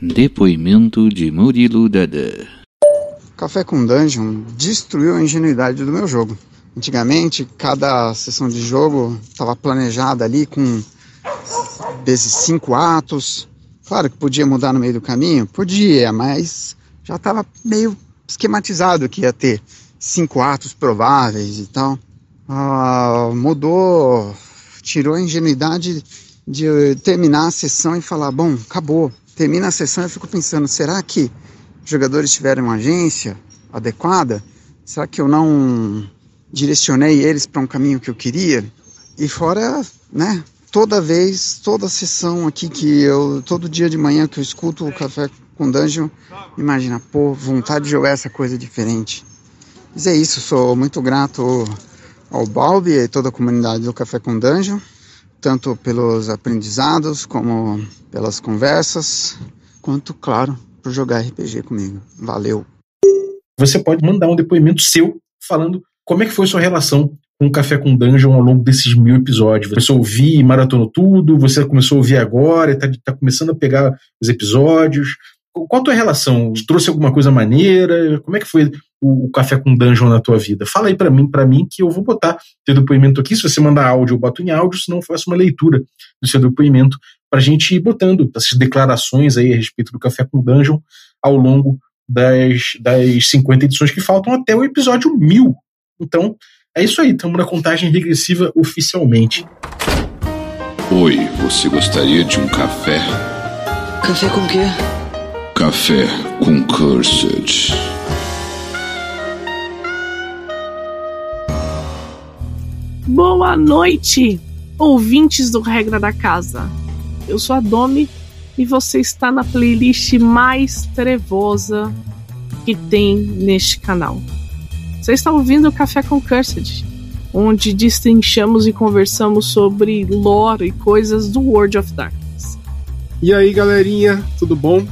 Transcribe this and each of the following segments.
Depoimento de Murilo Dada. Café com Dungeon destruiu a ingenuidade do meu jogo. Antigamente, cada sessão de jogo estava planejada ali com desses cinco atos. Claro que podia mudar no meio do caminho, podia, mas já estava meio esquematizado que ia ter cinco atos prováveis e tal. Ah, mudou, tirou a ingenuidade de terminar a sessão e falar: bom, acabou. Termina a sessão e eu fico pensando: será que os jogadores tiveram uma agência adequada? Será que eu não direcionei eles para um caminho que eu queria? E fora, né? Toda vez, toda sessão aqui que eu, todo dia de manhã que eu escuto o Café com Dungeon, imagina, pô, vontade de jogar essa coisa diferente. Mas é isso, sou muito grato ao Balbi e toda a comunidade do Café com Dungeon, tanto pelos aprendizados como pelas conversas, quanto, claro, por jogar RPG comigo. Valeu! Você pode mandar um depoimento seu falando como é que foi sua relação com o Café com Dungeon ao longo desses mil episódios. Você ouvir e maratonou tudo, você começou a ouvir agora, está tá começando a pegar os episódios. Qual a tua relação? Trouxe alguma coisa maneira? Como é que foi o, o café com dungeon na tua vida? Fala aí para mim, para mim que eu vou botar teu depoimento aqui. Se você mandar áudio, eu boto em áudio, senão eu faço uma leitura do seu depoimento para a gente ir botando essas declarações aí a respeito do café com dungeon ao longo das, das 50 edições que faltam até o episódio 1000. Então, é isso aí, estamos na contagem regressiva oficialmente. Oi, você gostaria de um café? Café com quê? Café com Cursed. Boa noite, ouvintes do Regra da Casa. Eu sou a Domi e você está na playlist mais trevosa que tem neste canal. Você está ouvindo o Café com Cursed, onde destrinchamos e conversamos sobre lore e coisas do World of Darkness. E aí, galerinha, tudo bom?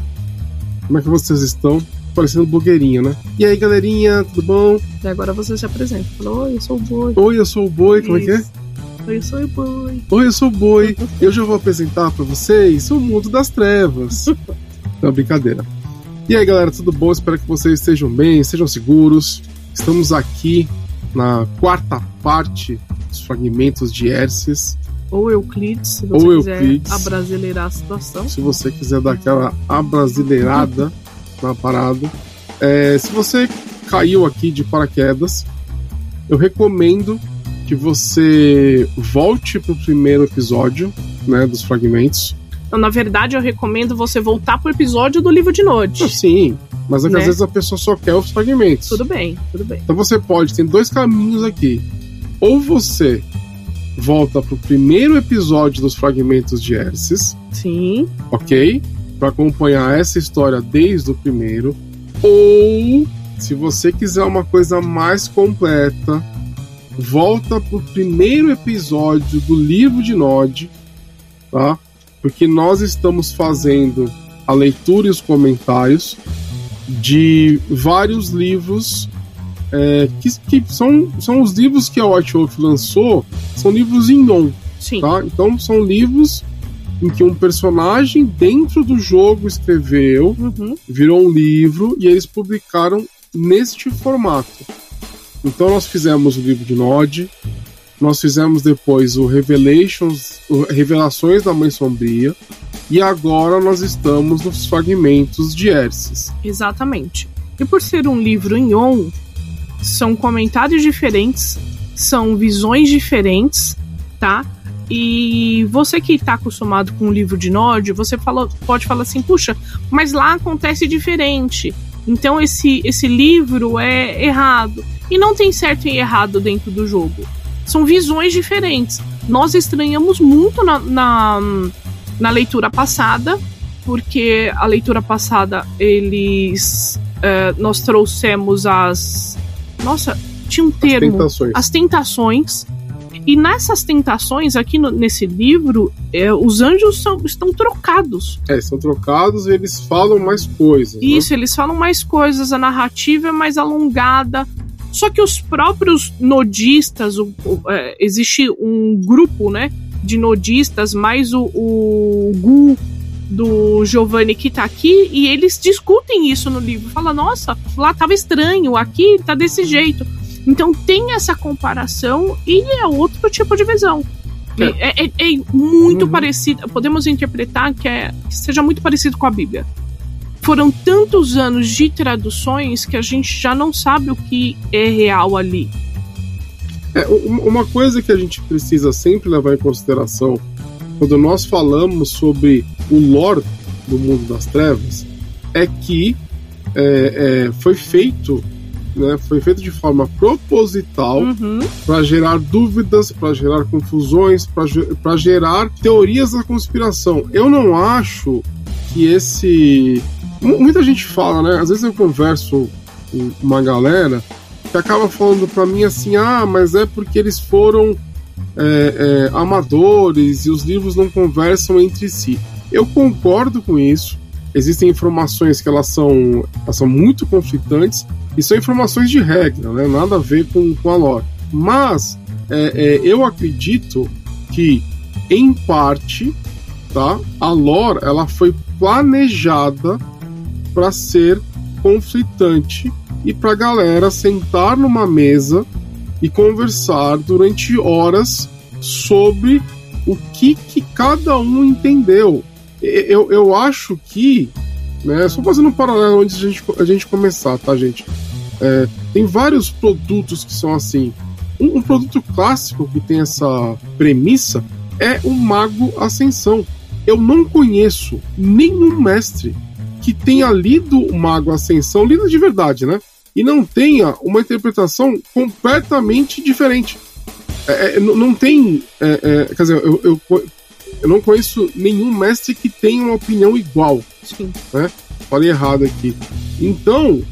Como é que vocês estão? Parecendo blogueirinho, né? E aí, galerinha, tudo bom? E agora você se apresenta. Fala, oi, eu sou o Boi. Oi, eu sou o Boi, como é que é? Oi, eu sou o Boi. Oi, eu sou o Boi. Eu já vou apresentar para vocês o mundo das trevas. Não, brincadeira. E aí, galera, tudo bom? Espero que vocês estejam bem, estejam seguros. Estamos aqui na quarta parte dos fragmentos de Erces. Ou Euclides, se você Ou quiser Euclides. abrasileirar a situação. Se você quiser dar aquela abrasileirada na parada. É, se você caiu aqui de paraquedas, eu recomendo que você volte pro primeiro episódio, né, dos fragmentos. Então, na verdade, eu recomendo você voltar pro episódio do livro de. Ah, sim, mas é Né? às vezes a pessoa só quer os fragmentos. Tudo bem, tudo bem. Então você pode, tem dois caminhos aqui. Ou você volta pro primeiro episódio dos fragmentos de Erces, Sim. ok? Para acompanhar essa história desde o primeiro. Ou, se você quiser uma coisa mais completa, volta pro primeiro episódio do livro de Nod, tá? Porque nós estamos fazendo a leitura e os comentários de vários livros é, que, que são, são os livros que a White Wolf lançou, são livros em on, Sim. tá? Então são livros em que um personagem dentro do jogo escreveu, Uhum. virou um livro e eles publicaram neste formato. Então nós fizemos o livro de Nod, nós fizemos depois o Revelations, o Revelações da Mãe Sombria, e agora nós estamos nos fragmentos de Erces. Exatamente. E por ser um livro em on, são comentários diferentes, são visões diferentes, tá? E você que está acostumado com o livro de Nod, você fala, pode falar assim, puxa, mas lá acontece diferente. Então esse, esse livro é errado. E não tem certo e errado dentro do jogo. São visões diferentes. Nós estranhamos muito na, na, na leitura passada, porque a leitura passada eles eh, nós trouxemos as nossa tinha um termo Tentações. as tentações e nessas tentações aqui no- nesse livro eh, os anjos são- estão trocados É, são trocados e eles falam mais coisas. né? isso eles falam mais coisas a narrativa é mais alongada só que os próprios nodistas o- o- eh, existe um grupo né de nodistas mais o, o Gu do Giovanni que tá aqui e eles discutem isso no livro. Fala, nossa, lá tava estranho, aqui tá desse jeito. Então tem essa comparação e é outro tipo de visão. É, é, é muito uhum. parecido. Podemos interpretar que, é, que seja muito parecido com a Bíblia. Foram tantos anos de traduções que a gente já não sabe o que é real ali. É, uma coisa que a gente precisa sempre levar em consideração quando nós falamos sobre o lore do mundo das trevas é que é, é, foi feito né, foi feito de forma proposital uhum. para gerar dúvidas, para gerar confusões, para gerar teorias da conspiração. Eu não acho que esse. Muita gente fala, né? Às vezes eu converso com uma galera que acaba falando para mim assim: ah, mas é porque eles foram é, é, amadores e os livros não conversam entre si. Eu concordo com isso. Existem informações que elas são, elas são muito conflitantes e são informações de regra, né? nada a ver com, com a lore. Mas é, é, eu acredito que, em parte, tá, a lore ela foi planejada para ser conflitante e para a galera sentar numa mesa e conversar durante horas sobre o que, que cada um entendeu. Eu, eu acho que, né, só fazendo um paralelo antes de a gente, a gente começar, tá, gente? É, tem vários produtos que são assim. Um, um, produto clássico que tem essa premissa é o Mago Ascensão. Eu não conheço nenhum mestre que tenha lido o Mago Ascensão, lido de verdade, né? E não tenha uma interpretação completamente diferente. É, é, não tem. É, é, quer dizer, eu, eu, eu, não conheço nenhum mestre que tenha uma opinião igual. Sim. Né? Falei errado aqui. Então,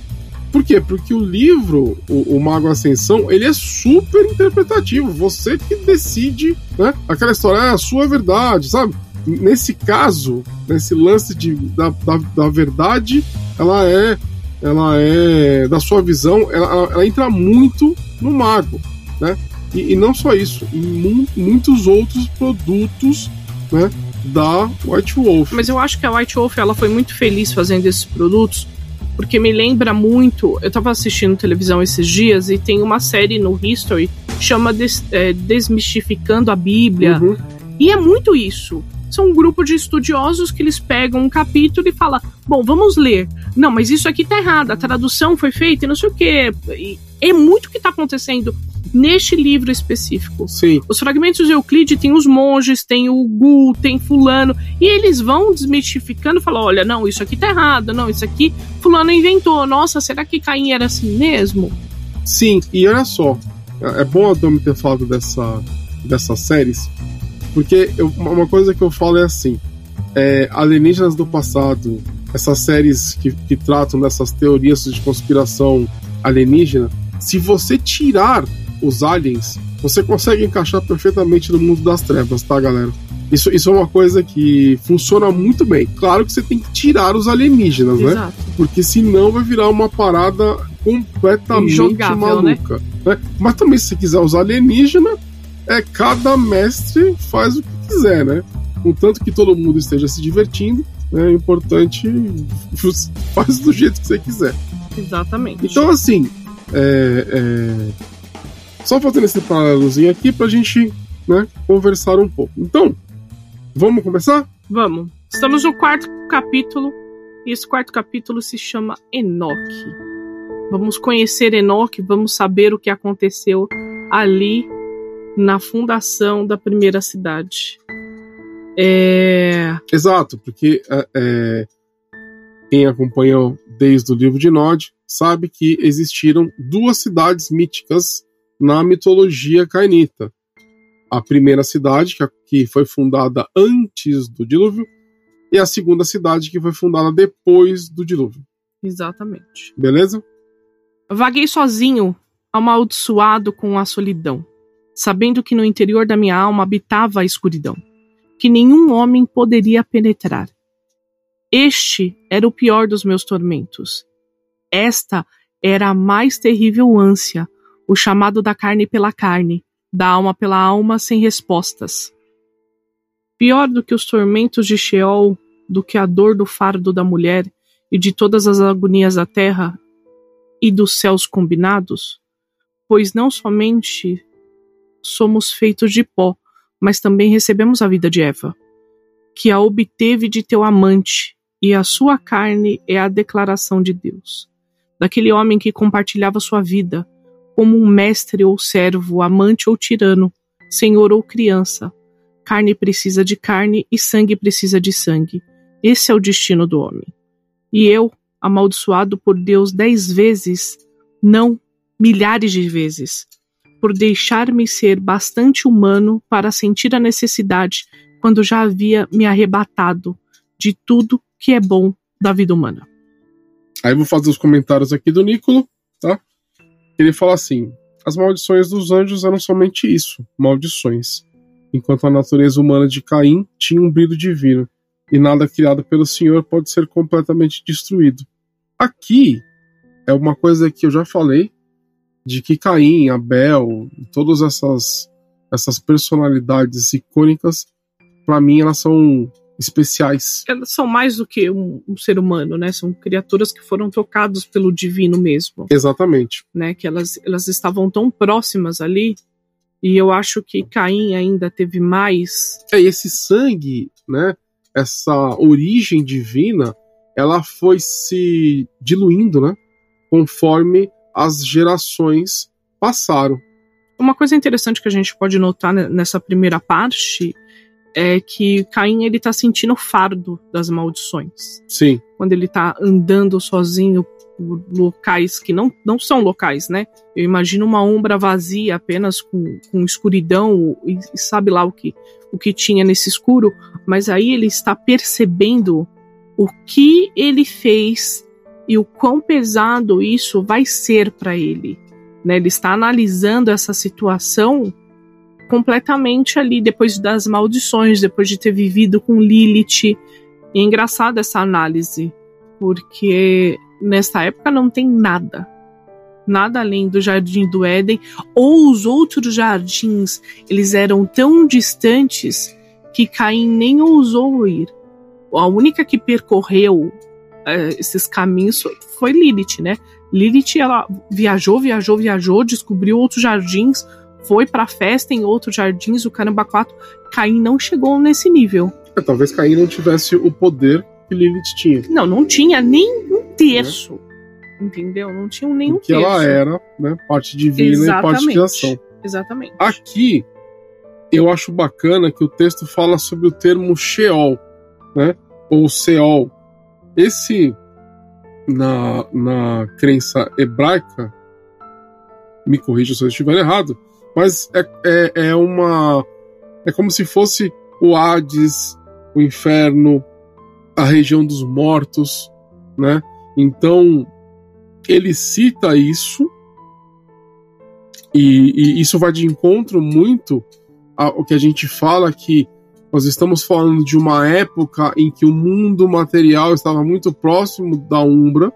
por quê? Porque o livro, o, o, Mago Ascensão, ele é super interpretativo. Você que decide, né? Aquela história é a sua verdade, sabe? Nesse caso, nesse lance de, da, da, da verdade, ela é ela é da sua visão, ela, ela entra muito no mago, né? E, e não só isso, em mu muitos outros produtos, né? Da White Wolf. Mas eu acho que a White Wolf ela foi muito feliz fazendo esses produtos, porque me lembra muito. Eu tava assistindo televisão esses dias e tem uma série no History chama Des, é, Desmistificando a Bíblia. Uhum. E é muito isso são um grupo de estudiosos que eles pegam um capítulo e falam: bom, vamos ler. Não, mas isso aqui tá errado, a tradução foi feita e não sei o quê. E é muito o que tá acontecendo neste livro específico. Sim. Os fragmentos de Euclide tem os monges, tem o Gu, tem fulano, e eles vão desmistificando, falam, olha, não, isso aqui tá errado, não, isso aqui fulano inventou. Nossa, será que Caim era assim mesmo? Sim, e olha só, é bom a Domi ter falado dessa, dessas séries, porque eu, uma coisa que eu falo é assim: é, Alienígenas do Passado, essas séries que, que tratam dessas teorias de conspiração alienígena, se você tirar os aliens, você consegue encaixar perfeitamente no mundo das trevas, tá, galera? Isso, isso é uma coisa que funciona muito bem. Claro que você tem que tirar os alienígenas, né? Exato. né? Porque senão vai virar uma parada completamente Injogável, maluca. Né? Mas também, se você quiser usar alienígena, é cada mestre faz o que quiser, né? Contanto que todo mundo esteja se divertindo, né? é importante faz do jeito que você quiser. Exatamente. Então, assim, é, é... só fazendo esse paralelozinho aqui pra gente né, conversar um pouco. Então, vamos começar? Vamos. Estamos no quarto capítulo e esse quarto capítulo se chama Enoque. Vamos conhecer Enoque, vamos saber o que aconteceu ali na fundação da primeira cidade. É... Exato, porque é, é, quem acompanhou desde o livro de Nod sabe que existiram duas cidades míticas na mitologia cainita. A primeira cidade, que foi fundada antes do dilúvio, e a segunda cidade, que foi fundada depois do dilúvio. Exatamente. Beleza? Vaguei sozinho, amaldiçoado com a solidão sabendo que no interior da minha alma habitava a escuridão, que nenhum homem poderia penetrar. Este era o pior dos meus tormentos. Esta era a mais terrível ânsia, o chamado da carne pela carne, da alma pela alma sem respostas. Pior do que os tormentos de Sheol do que a dor do fardo da mulher e de todas as agonias da terra e dos céus combinados? Pois não somente somos feitos de pó, mas também recebemos a vida de Eva, que a obteve de teu amante, e a sua carne é a declaração de Deus, daquele homem que compartilhava sua vida, como um mestre ou servo, amante ou tirano, senhor ou criança. Carne precisa de carne e sangue precisa de sangue. Esse é o destino do homem. E eu, amaldiçoado por Deus dez vezes, não milhares de vezes, por deixar-me ser bastante humano para sentir a necessidade quando já havia me arrebatado de tudo que é bom da vida humana. Aí vou fazer os comentários aqui do Nicolo, tá? Ele fala assim: as maldições dos anjos eram somente isso, maldições, enquanto a natureza humana de Caim tinha um brilho divino e nada criado pelo Senhor pode ser completamente destruído. Aqui é uma coisa que eu já falei, de que Caim, Abel, todas essas, essas personalidades icônicas, para mim elas são especiais. Elas são mais do que um, um, ser humano, né? São criaturas que foram tocadas pelo divino mesmo. Exatamente. Né? Que elas, elas estavam tão próximas ali. E eu acho que Caim ainda teve mais. É, esse sangue, né? essa origem divina, ela foi se diluindo, né? Conforme as gerações passaram. Uma coisa interessante que a gente pode notar nessa primeira parte é que Caim ele tá sentindo o fardo das maldições. Sim. Quando ele tá andando sozinho por locais que não, não são locais, né? Eu imagino uma ombra vazia apenas com, com escuridão e, e sabe lá o que o que tinha nesse escuro, mas aí ele está percebendo o que ele fez e o quão pesado isso vai ser para ele. Né? Ele está analisando essa situação completamente ali depois das maldições, depois de ter vivido com Lilith. E é engraçada essa análise, porque nesta época não tem nada nada além do jardim do Éden, ou os outros jardins, eles eram tão distantes que Caim nem ousou ir. A única que percorreu é, esses caminhos foi Lilith, né? Lilith, ela viajou, viajou, viajou, descobriu outros jardins, foi pra festa em outros jardins, o caramba 4. Caim não chegou nesse nível. É, talvez Caim não tivesse o poder que Lilith tinha. Não, não tinha nem um terço. É entendeu? Não tinham nenhum que ela era, né? Parte divina Exatamente. e parte de ação. Exatamente. Aqui, eu acho bacana que o texto fala sobre o termo Sheol, né? Ou Seol. Esse, na, na crença hebraica, me corrija se eu estiver errado, mas é, é, é uma. É como se fosse o Hades, o inferno, a região dos mortos, né? Então, ele cita isso, e, e isso vai de encontro muito ao que a gente fala que nós estamos falando de uma época em que o mundo material estava muito próximo da Umbra.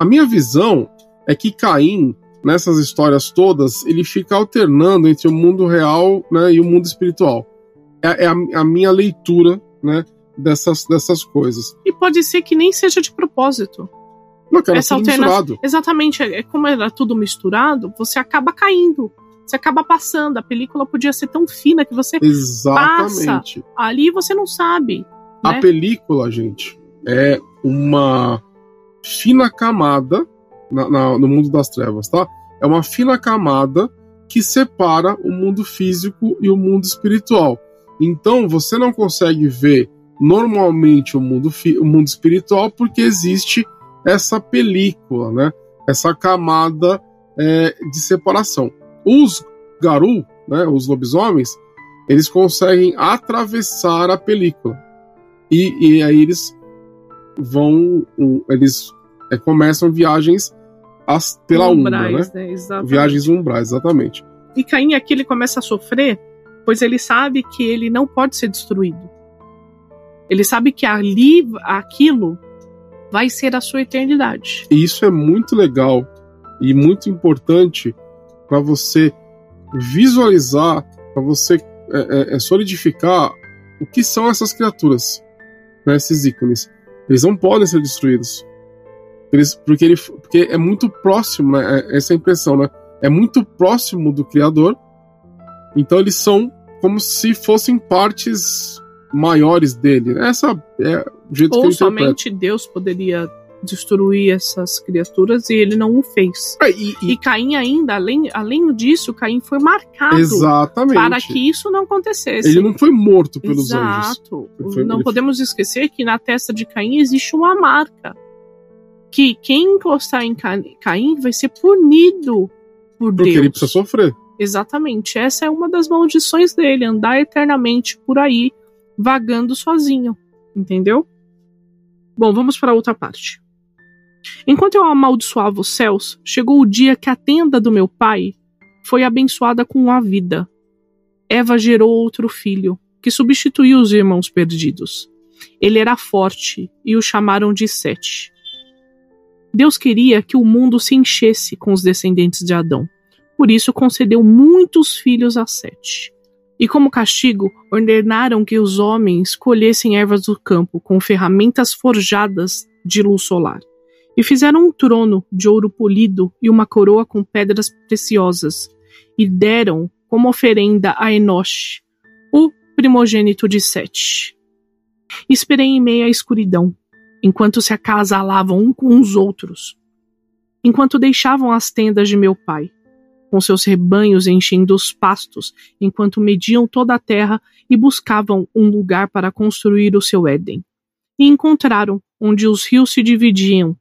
A minha visão é que Caim, nessas histórias todas, ele fica alternando entre o mundo real né, e o mundo espiritual. É, é a, a, minha leitura né, dessas, dessas coisas. E pode ser que nem seja de propósito. Não, cara, essa alterna... misturado. Exatamente, é como era tudo misturado, você acaba caindo. Você acaba passando. A película podia ser tão fina que você Exatamente. passa ali você não sabe. A né? película, gente, é uma fina camada na, na, no mundo das trevas, tá? É uma fina camada que separa o mundo físico e o mundo espiritual. Então você não consegue ver normalmente o mundo, o mundo espiritual porque existe essa película, né? Essa camada é, de separação. Os Garu, né, os lobisomens, eles conseguem atravessar a película. E, e aí eles vão. Eles é, começam viagens as, pela umbrais, umbra, né? né? Viagens umbrais, exatamente. E Caim aqui ele começa a sofrer, pois ele sabe que ele não pode ser destruído. Ele sabe que ali, aquilo vai ser a sua eternidade. E isso é muito legal e muito importante para você visualizar, para você é, é, é, solidificar o que são essas criaturas. né, esses ícones. Eles não podem ser destruídos. Eles, porque, ele, porque é muito próximo, né, é, essa é a impressão, né? É muito próximo do Criador. Então eles são como se fossem partes maiores dele. Essa é o jeito Ou que eu somente Deus poderia destruir essas criaturas e ele não o fez. É, e, E Caim ainda, além, além disso, Caim foi marcado exatamente. para que isso não acontecesse. Ele não foi morto pelos anjos. Exato. Ele foi- não ele- podemos esquecer que na testa de Caim existe uma marca. Que quem encostar em Ca- Caim vai ser punido por Porque Deus. ele precisa sofrer. Exatamente. Essa é uma das maldições dele, andar eternamente por aí, vagando sozinho. Entendeu? Bom, vamos para outra parte. Enquanto eu amaldiçoava os céus, chegou o dia que a tenda do meu pai foi abençoada com a vida. Eva gerou outro filho, que substituiu os irmãos perdidos. Ele era forte e o chamaram de Sete. Deus queria que o mundo se enchesse com os descendentes de Adão. Por isso concedeu muitos filhos a Sete. E como castigo, ordenaram que os homens colhessem ervas do campo com ferramentas forjadas de luz solar. E fizeram um trono de ouro polido e uma coroa com pedras preciosas. E deram como oferenda a Enosh, o primogênito de Sete. Esperei em meio à escuridão, enquanto se acasalavam um com os outros, enquanto deixavam as tendas de meu pai, com seus rebanhos enchendo os pastos, enquanto mediam toda a terra e buscavam um lugar para construir o seu Éden. E encontraram onde os rios se dividiam.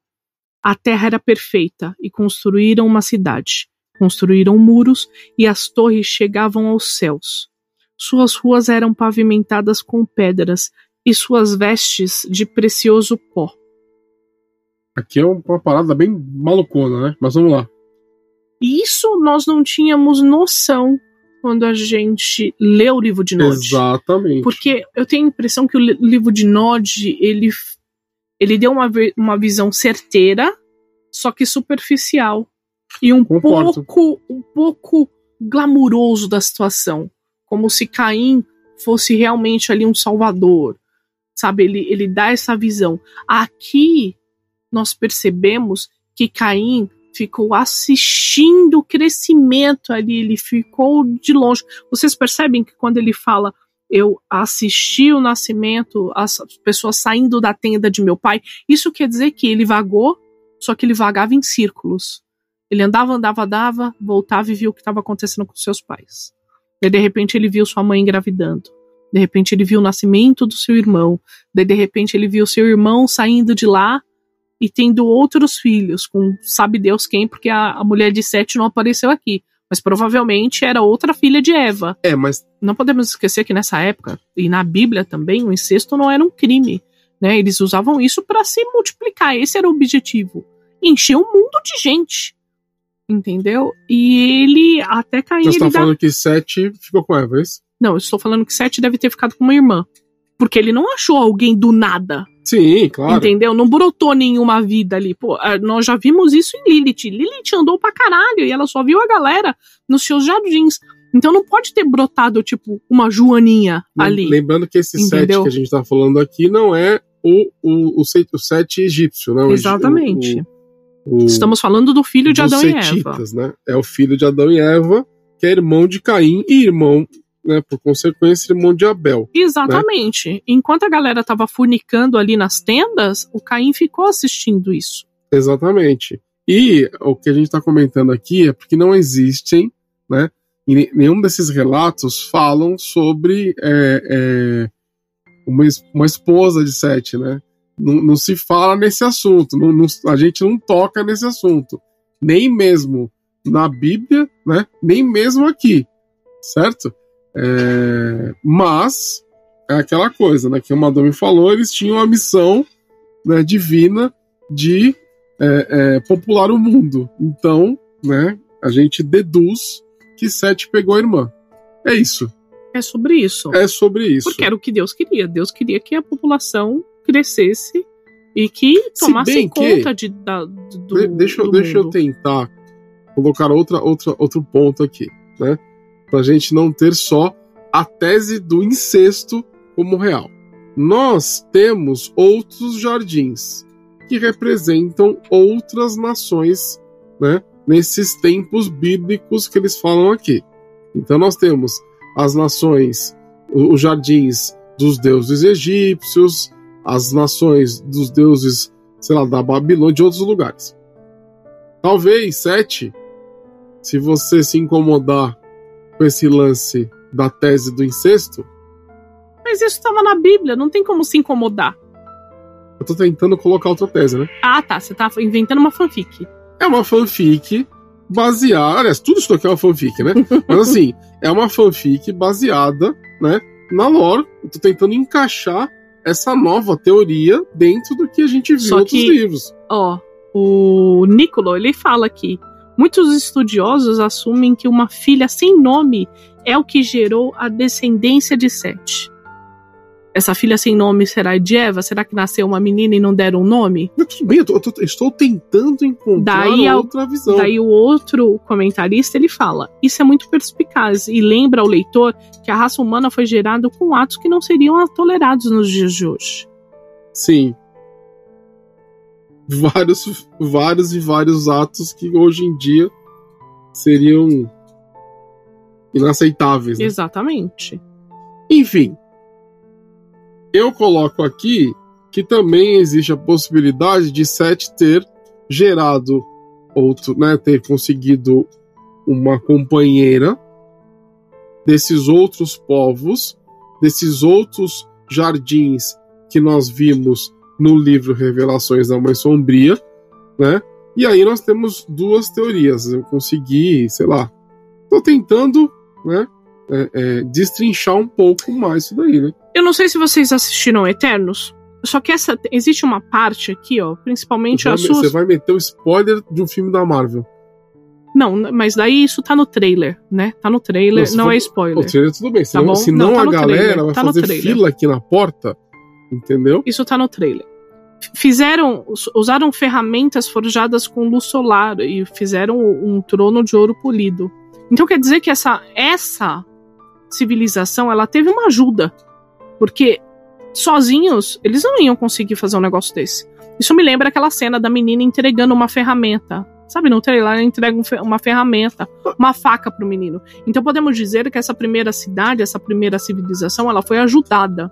A terra era perfeita e construíram uma cidade. Construíram muros e as torres chegavam aos céus. Suas ruas eram pavimentadas com pedras e suas vestes de precioso pó. Aqui é uma parada bem malucona, né? Mas vamos lá. E isso nós não tínhamos noção quando a gente lê o livro de Nod. Exatamente. Porque eu tenho a impressão que o li- livro de Nod, ele, ele deu uma, uma visão certeira, só que superficial. E um Concordo. pouco, um pouco glamuroso da situação. Como se Caim fosse realmente ali um salvador. Sabe, ele, ele dá essa visão. Aqui nós percebemos que Caim ficou assistindo o crescimento ali, ele ficou de longe. Vocês percebem que quando ele fala eu assisti o nascimento, as pessoas saindo da tenda de meu pai, isso quer dizer que ele vagou, só que ele vagava em círculos. Ele andava, andava, andava, voltava e via o que estava acontecendo com seus pais. Daí, de repente, ele viu sua mãe engravidando. De repente, ele viu o nascimento do seu irmão. Daí, de repente, ele viu seu irmão saindo de lá e tendo outros filhos, com sabe Deus quem, porque a, a mulher de Sete não apareceu aqui. Mas provavelmente era outra filha de Eva. É, mas Não podemos esquecer que nessa época, e na Bíblia também, o incesto não era um crime. Né? Eles usavam isso para se multiplicar. Esse era o objetivo. Encher o mundo de gente. Entendeu? E ele, até Caim, você ele tá dá falando que Sete ficou com Eva, é isso? Não, eu estou falando que Sete deve ter ficado com uma irmã. Porque ele não achou alguém do nada, Sim, claro. entendeu? Não brotou nenhuma vida ali. Pô, ah, nós já vimos isso em Lilith. Lilith andou pra caralho e ela só viu a galera nos seus jardins. Então não pode ter brotado, tipo, uma Joaninha ali. Lembrando que esse Entendeu? que a gente tá falando aqui não é o, o, o, o Sete egípcio, né? O egi- Exatamente. O, o, Estamos falando do filho de Adão e Eva. Setitas, né? É o filho de Adão e Eva, que é irmão de Caim e irmão, né, por consequência, irmão de Abel. Exatamente. Enquanto a galera tava fornicando ali nas tendas, o Caim ficou assistindo isso. Exatamente. E o que a gente está comentando aqui é porque não existem, né? Ne- nenhum desses relatos falam sobre é, é, uma, uma esposa de Sete, né? Não, não se fala nesse assunto, não- não- a gente não toca nesse assunto. Nem mesmo na Bíblia, né? Nem mesmo aqui, certo? É, mas é aquela coisa, né? Que o Madame falou, eles tinham a missão né, divina de é, é, popular o mundo. Então, né, a gente deduz que Sete pegou a irmã. É isso. É sobre isso. É sobre isso. Porque era o que Deus queria. Deus queria que a população crescesse e que Se tomasse bem que- conta de, da, do, De- deixa, eu- do deixa eu mundo. tentar colocar outra, outra, outro ponto aqui, né? Pra gente não ter só a tese do incesto como real. nós temos outros jardins que representam outras nações, né? Nesses tempos bíblicos que eles falam aqui. Então nós temos as nações, os jardins dos deuses egípcios, as nações dos deuses, sei lá, da Babilônia, de outros lugares. Talvez sete, se você se incomodar com esse lance da tese do incesto. Mas isso estava na Bíblia, não tem como se incomodar. Eu tô tentando colocar outra tese, né? Ah, tá. Você tá inventando uma fanfic. É uma fanfic baseada. Aliás, tudo isso aqui é uma fanfic, né? Mas assim, é uma fanfic baseada, né? Na lore. Eu tô tentando encaixar essa nova teoria dentro do que a gente viu Só em outros que- livros. Ó, o Nicolo, ele fala aqui. Muitos estudiosos assumem que uma filha sem nome é o que gerou a descendência de Sete. Essa filha sem nome será de Eva? Será que nasceu uma menina e não deram um nome? Tudo bem, eu, tô- eu tô- estou tentando encontrar Daí a- outra visão. Daí o outro comentarista ele fala: Isso é muito perspicaz e lembra ao leitor que a raça humana foi gerada com atos que não seriam tolerados nos dias de hoje. Sim. Vários, vários e vários atos que hoje em dia seriam inaceitáveis. né? Exatamente. Enfim, eu coloco aqui que também existe a possibilidade de Sete ter gerado outro, né, ter conseguido uma companheira desses outros povos, desses outros jardins que nós vimos no livro Revelações da Mãe Sombria, né? E aí nós temos duas teorias. Eu consegui, sei lá, tô tentando, né, é, é, destrinchar um pouco mais isso daí, né? Eu não sei se vocês assistiram Eternos, só que essa existe uma parte aqui, ó, principalmente me- suas. você vai meter o spoiler de um filme da Marvel. Não, mas daí isso tá no trailer, né? Tá no trailer, se não for- é O spoiler. trailer tudo bem, senão, bom? senão Não, tá a galera trailer, vai tá fazer fila aqui na porta, entendeu? Isso tá no trailer. Fizeram, us- usaram ferramentas forjadas com luz solar e fizeram um trono de ouro polido. Então quer dizer que essa essa civilização ela teve uma ajuda, porque sozinhos eles não iam conseguir fazer um negócio desse. Isso me lembra aquela cena da menina entregando uma ferramenta. Sabe, no trailer ela entrega um uma ferramenta, uma faca pro menino. Então podemos dizer que essa primeira cidade, essa primeira civilização, ela foi ajudada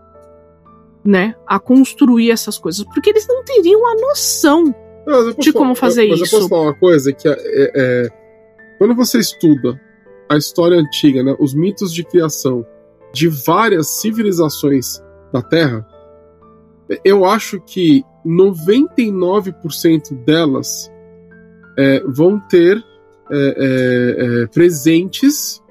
né, a construir essas coisas, porque eles não teriam a noção. Mas eu De como falar- fazer mas isso. eu posso falar uma coisa que é, é- é- quando você estuda a história antiga, né, os mitos de criação de várias civilizações da Terra, eu acho que 99% delas é, vão ter é, é, é, presentes,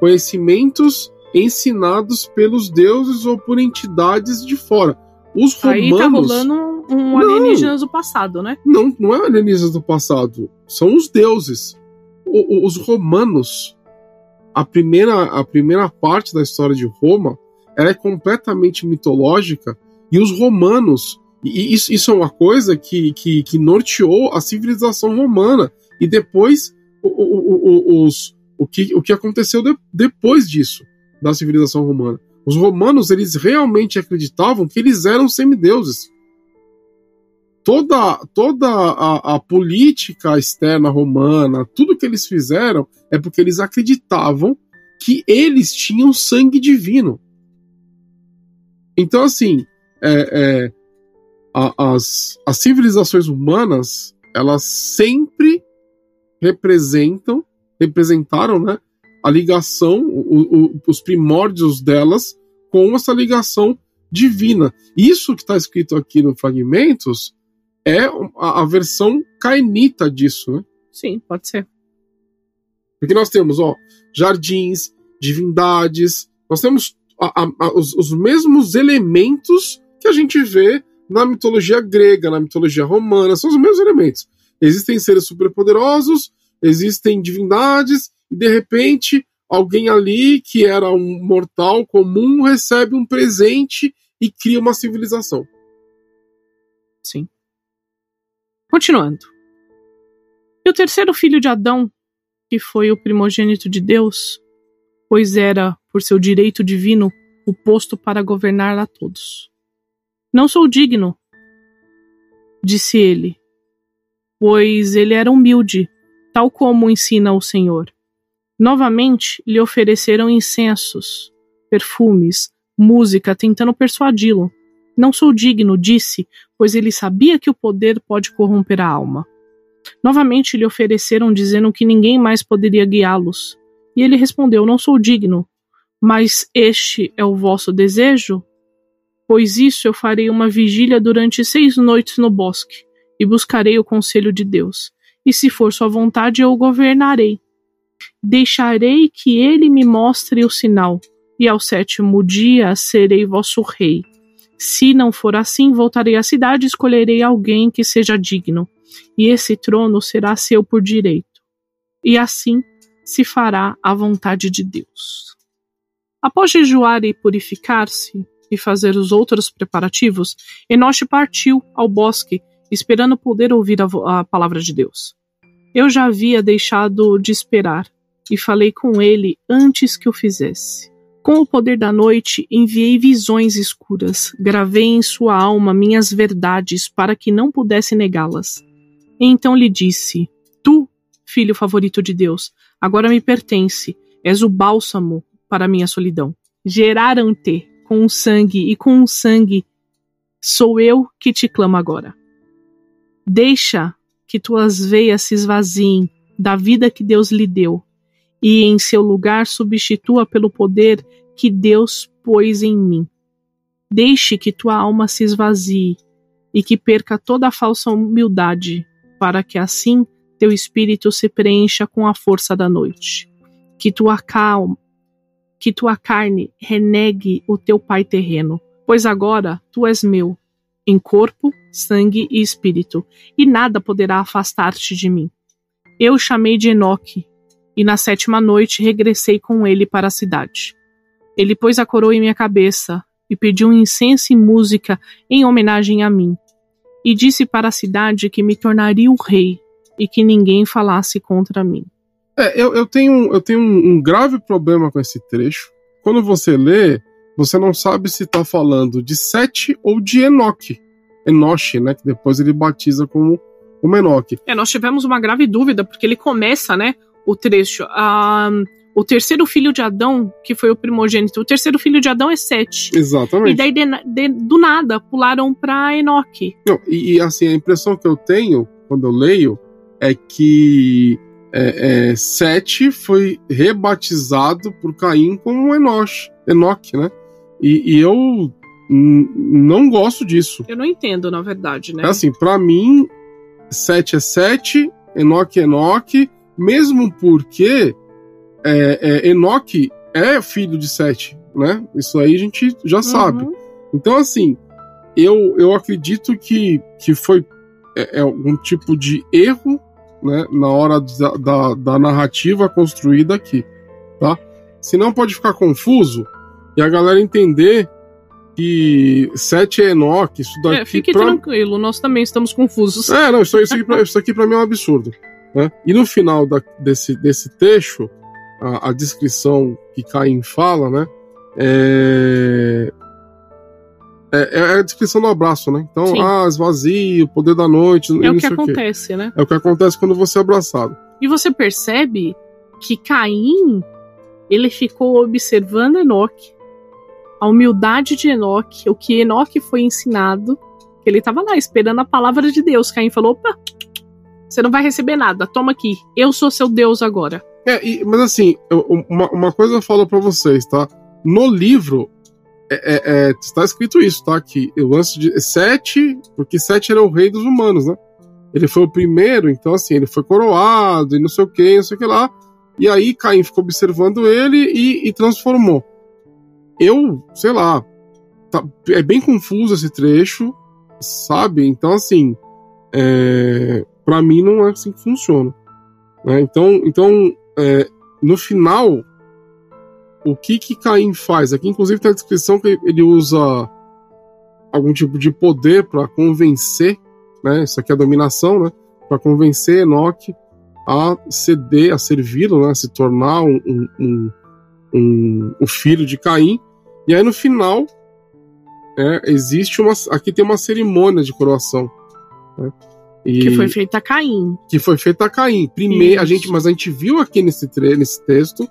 conhecimentos ensinados pelos deuses ou por entidades de fora. Os Aí tá romanos rolando um, Não. alienígenas do passado, né? não, não é alienígenas do passado, são os deuses. O- o- os romanos, a primeira, a primeira parte da história de Roma, ela é completamente mitológica, e os romanos, e isso, isso é uma coisa que, que, que norteou a civilização romana, e depois o, o, o, os, o, que, o que aconteceu de- depois disso, da civilização romana. Os romanos, eles realmente acreditavam que eles eram semideuses toda, toda a, a política externa romana, tudo que eles fizeram é porque eles acreditavam que eles tinham sangue divino. Então, assim, é, é, a- as, as civilizações humanas, elas sempre representam, representaram, né, a ligação, o- o- os primórdios delas com essa ligação divina. Isso que está escrito aqui no Fragmentos é a, a versão cainita disso, né? Sim, pode ser. Porque nós temos, ó, jardins, divindades, nós temos a- a- os, os mesmos elementos que a gente vê na mitologia grega, na mitologia romana, são os mesmos elementos. Existem seres superpoderosos, existem divindades, e de repente alguém ali que era um mortal comum recebe um presente e cria uma civilização. Sim. Continuando. E o terceiro filho de Adão, que foi o primogênito de Deus, pois era, por seu direito divino, o posto para governar a todos. Não sou digno, disse ele, pois ele era humilde, tal como ensina o Senhor. Novamente lhe ofereceram incensos, perfumes, música, tentando persuadi-lo. Não sou digno, disse, pois ele sabia que o poder pode corromper a alma. Novamente lhe ofereceram, dizendo que ninguém mais poderia guiá-los. E ele respondeu: Não sou digno. Mas este é o vosso desejo? Pois isso eu farei uma vigília durante seis noites no bosque, e buscarei o conselho de Deus. E se for sua vontade, eu o governarei. Deixarei que ele me mostre o sinal, e ao sétimo dia serei vosso rei. Se não for assim, voltarei à cidade e escolherei alguém que seja digno, e esse trono será seu por direito. E assim se fará a vontade de Deus. Após jejuar e purificar-se, e fazer os outros preparativos, Enoche partiu ao bosque, esperando poder ouvir a, a palavra de Deus. Eu já havia deixado de esperar, e falei com ele antes que o fizesse. Com o poder da noite, enviei visões escuras, gravei em sua alma minhas verdades para que não pudesse negá-las. Então lhe disse: Tu, filho favorito de Deus, agora me pertence, és o bálsamo para minha solidão. Geraram-te com o sangue, e com o sangue sou eu que te clamo agora. Deixa que tuas veias se esvaziem da vida que Deus lhe deu e em seu lugar substitua pelo poder que Deus pôs em mim. Deixe que tua alma se esvazie e que perca toda a falsa humildade, para que assim teu espírito se preencha com a força da noite. Que tua calma, que tua carne renegue o teu pai terreno, pois agora tu és meu, em corpo, sangue e espírito, e nada poderá afastar-te de mim. Eu chamei de Enoque, e na sétima noite regressei com ele para a cidade. Ele pôs a coroa em minha cabeça e pediu incenso e música em homenagem a mim, e disse para a cidade que me tornaria o rei e que ninguém falasse contra mim. É, eu, eu tenho, eu tenho um, um grave problema com esse trecho. Quando você lê, você não sabe se está falando de Sete ou de Enoque. Enoche, né? Que depois ele batiza como, como Enoque. É, nós tivemos uma grave dúvida, porque ele começa, né? O trecho. Ah, o terceiro filho de Adão, que foi o primogênito, o terceiro filho de Adão é Sete. Exatamente. E daí, de, de, do nada, pularam pra Enoque. Não, e, e, assim, a impressão que eu tenho quando eu leio é que é, é, Sete foi rebatizado por Caim como Enoch, Enoque, né? E, e eu não gosto disso. Eu não entendo, na verdade, né? É assim, para mim, Sete é Sete, Enoque é Enoque, mesmo porque é, é, Enoque é filho de Sete, né? Isso aí a gente já uhum. sabe. Então, assim, eu, eu acredito que, que foi é, é algum tipo de erro né, na hora da, da, da, narrativa construída aqui, tá? Senão pode ficar confuso e a galera entender que Sete é Enoque, isso daqui... É, fique pra... tranquilo, nós também estamos confusos. É, não, isso, isso, aqui, pra, isso aqui pra mim é um absurdo. Né? E no final da, desse, desse texto, a, a, descrição que Caim fala, né? É, é, é, a descrição do abraço, né? Então, Sim. ah, esvazio, poder da noite. É o que acontece, né? É o que acontece quando você é abraçado. E você percebe que Caim, ele ficou observando Enoque, a humildade de Enoque, o que Enoque foi ensinado, que ele estava lá esperando a palavra de Deus. Caim falou: opa, você não vai receber nada. Toma aqui. Eu sou seu Deus agora. É, e, mas assim, uma, uma, coisa eu falo para vocês, tá? No livro, é, é, é, está escrito isso, tá? Que o lance de Sete, porque Sete era o rei dos humanos, né? Ele foi o primeiro, então assim, ele foi coroado e não sei o que, não sei o que lá. E aí Caim ficou observando ele e, e transformou. Eu, sei lá, tá, é bem confuso esse trecho, sabe? Então assim, é, para mim não é assim que funciona. Né? Então, então é, no final, o que que Caim faz? Aqui, inclusive, tem a descrição que ele usa algum tipo de poder para convencer, né? Isso aqui é a dominação, né? Para convencer Enoque a ceder, a servi-lo, né? A se tornar um, um, um, um, o filho de Caim. E aí no final, é, existe uma. Aqui tem uma cerimônia de coroação. Né? E, Que foi feita a Caim. que foi feita a Caim. Primeiro, a gente, mas a gente viu aqui nesse, tre- nesse texto,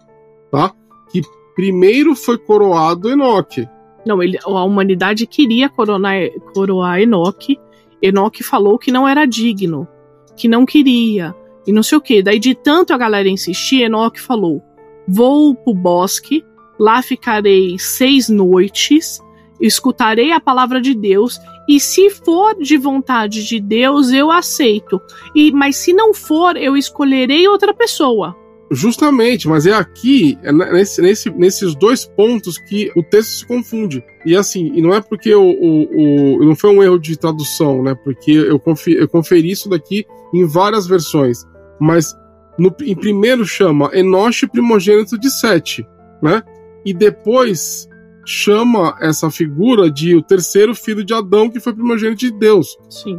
tá? Que primeiro foi coroado Enoque. Não, ele, a humanidade queria coronar, coroar Enoque. Enoque falou que não era digno, que não queria, e não sei o que. Daí, de tanto a galera insistir, Enoque falou: Vou pro bosque, lá ficarei seis noites, escutarei a palavra de Deus, e se for de vontade de Deus, eu aceito. E, mas se não for, eu escolherei outra pessoa. Justamente, mas é aqui, é nesse, nesse- nesses dois pontos que o texto se confunde. E assim, e não é porque o, o, o- não foi um erro de tradução, né? Porque eu, confi, eu conferi isso daqui em várias versões. Mas no, em primeiro chama Enoche primogênito de Sete, né? E depois chama essa figura de o terceiro filho de Adão, que foi primogênito de Deus. Sim.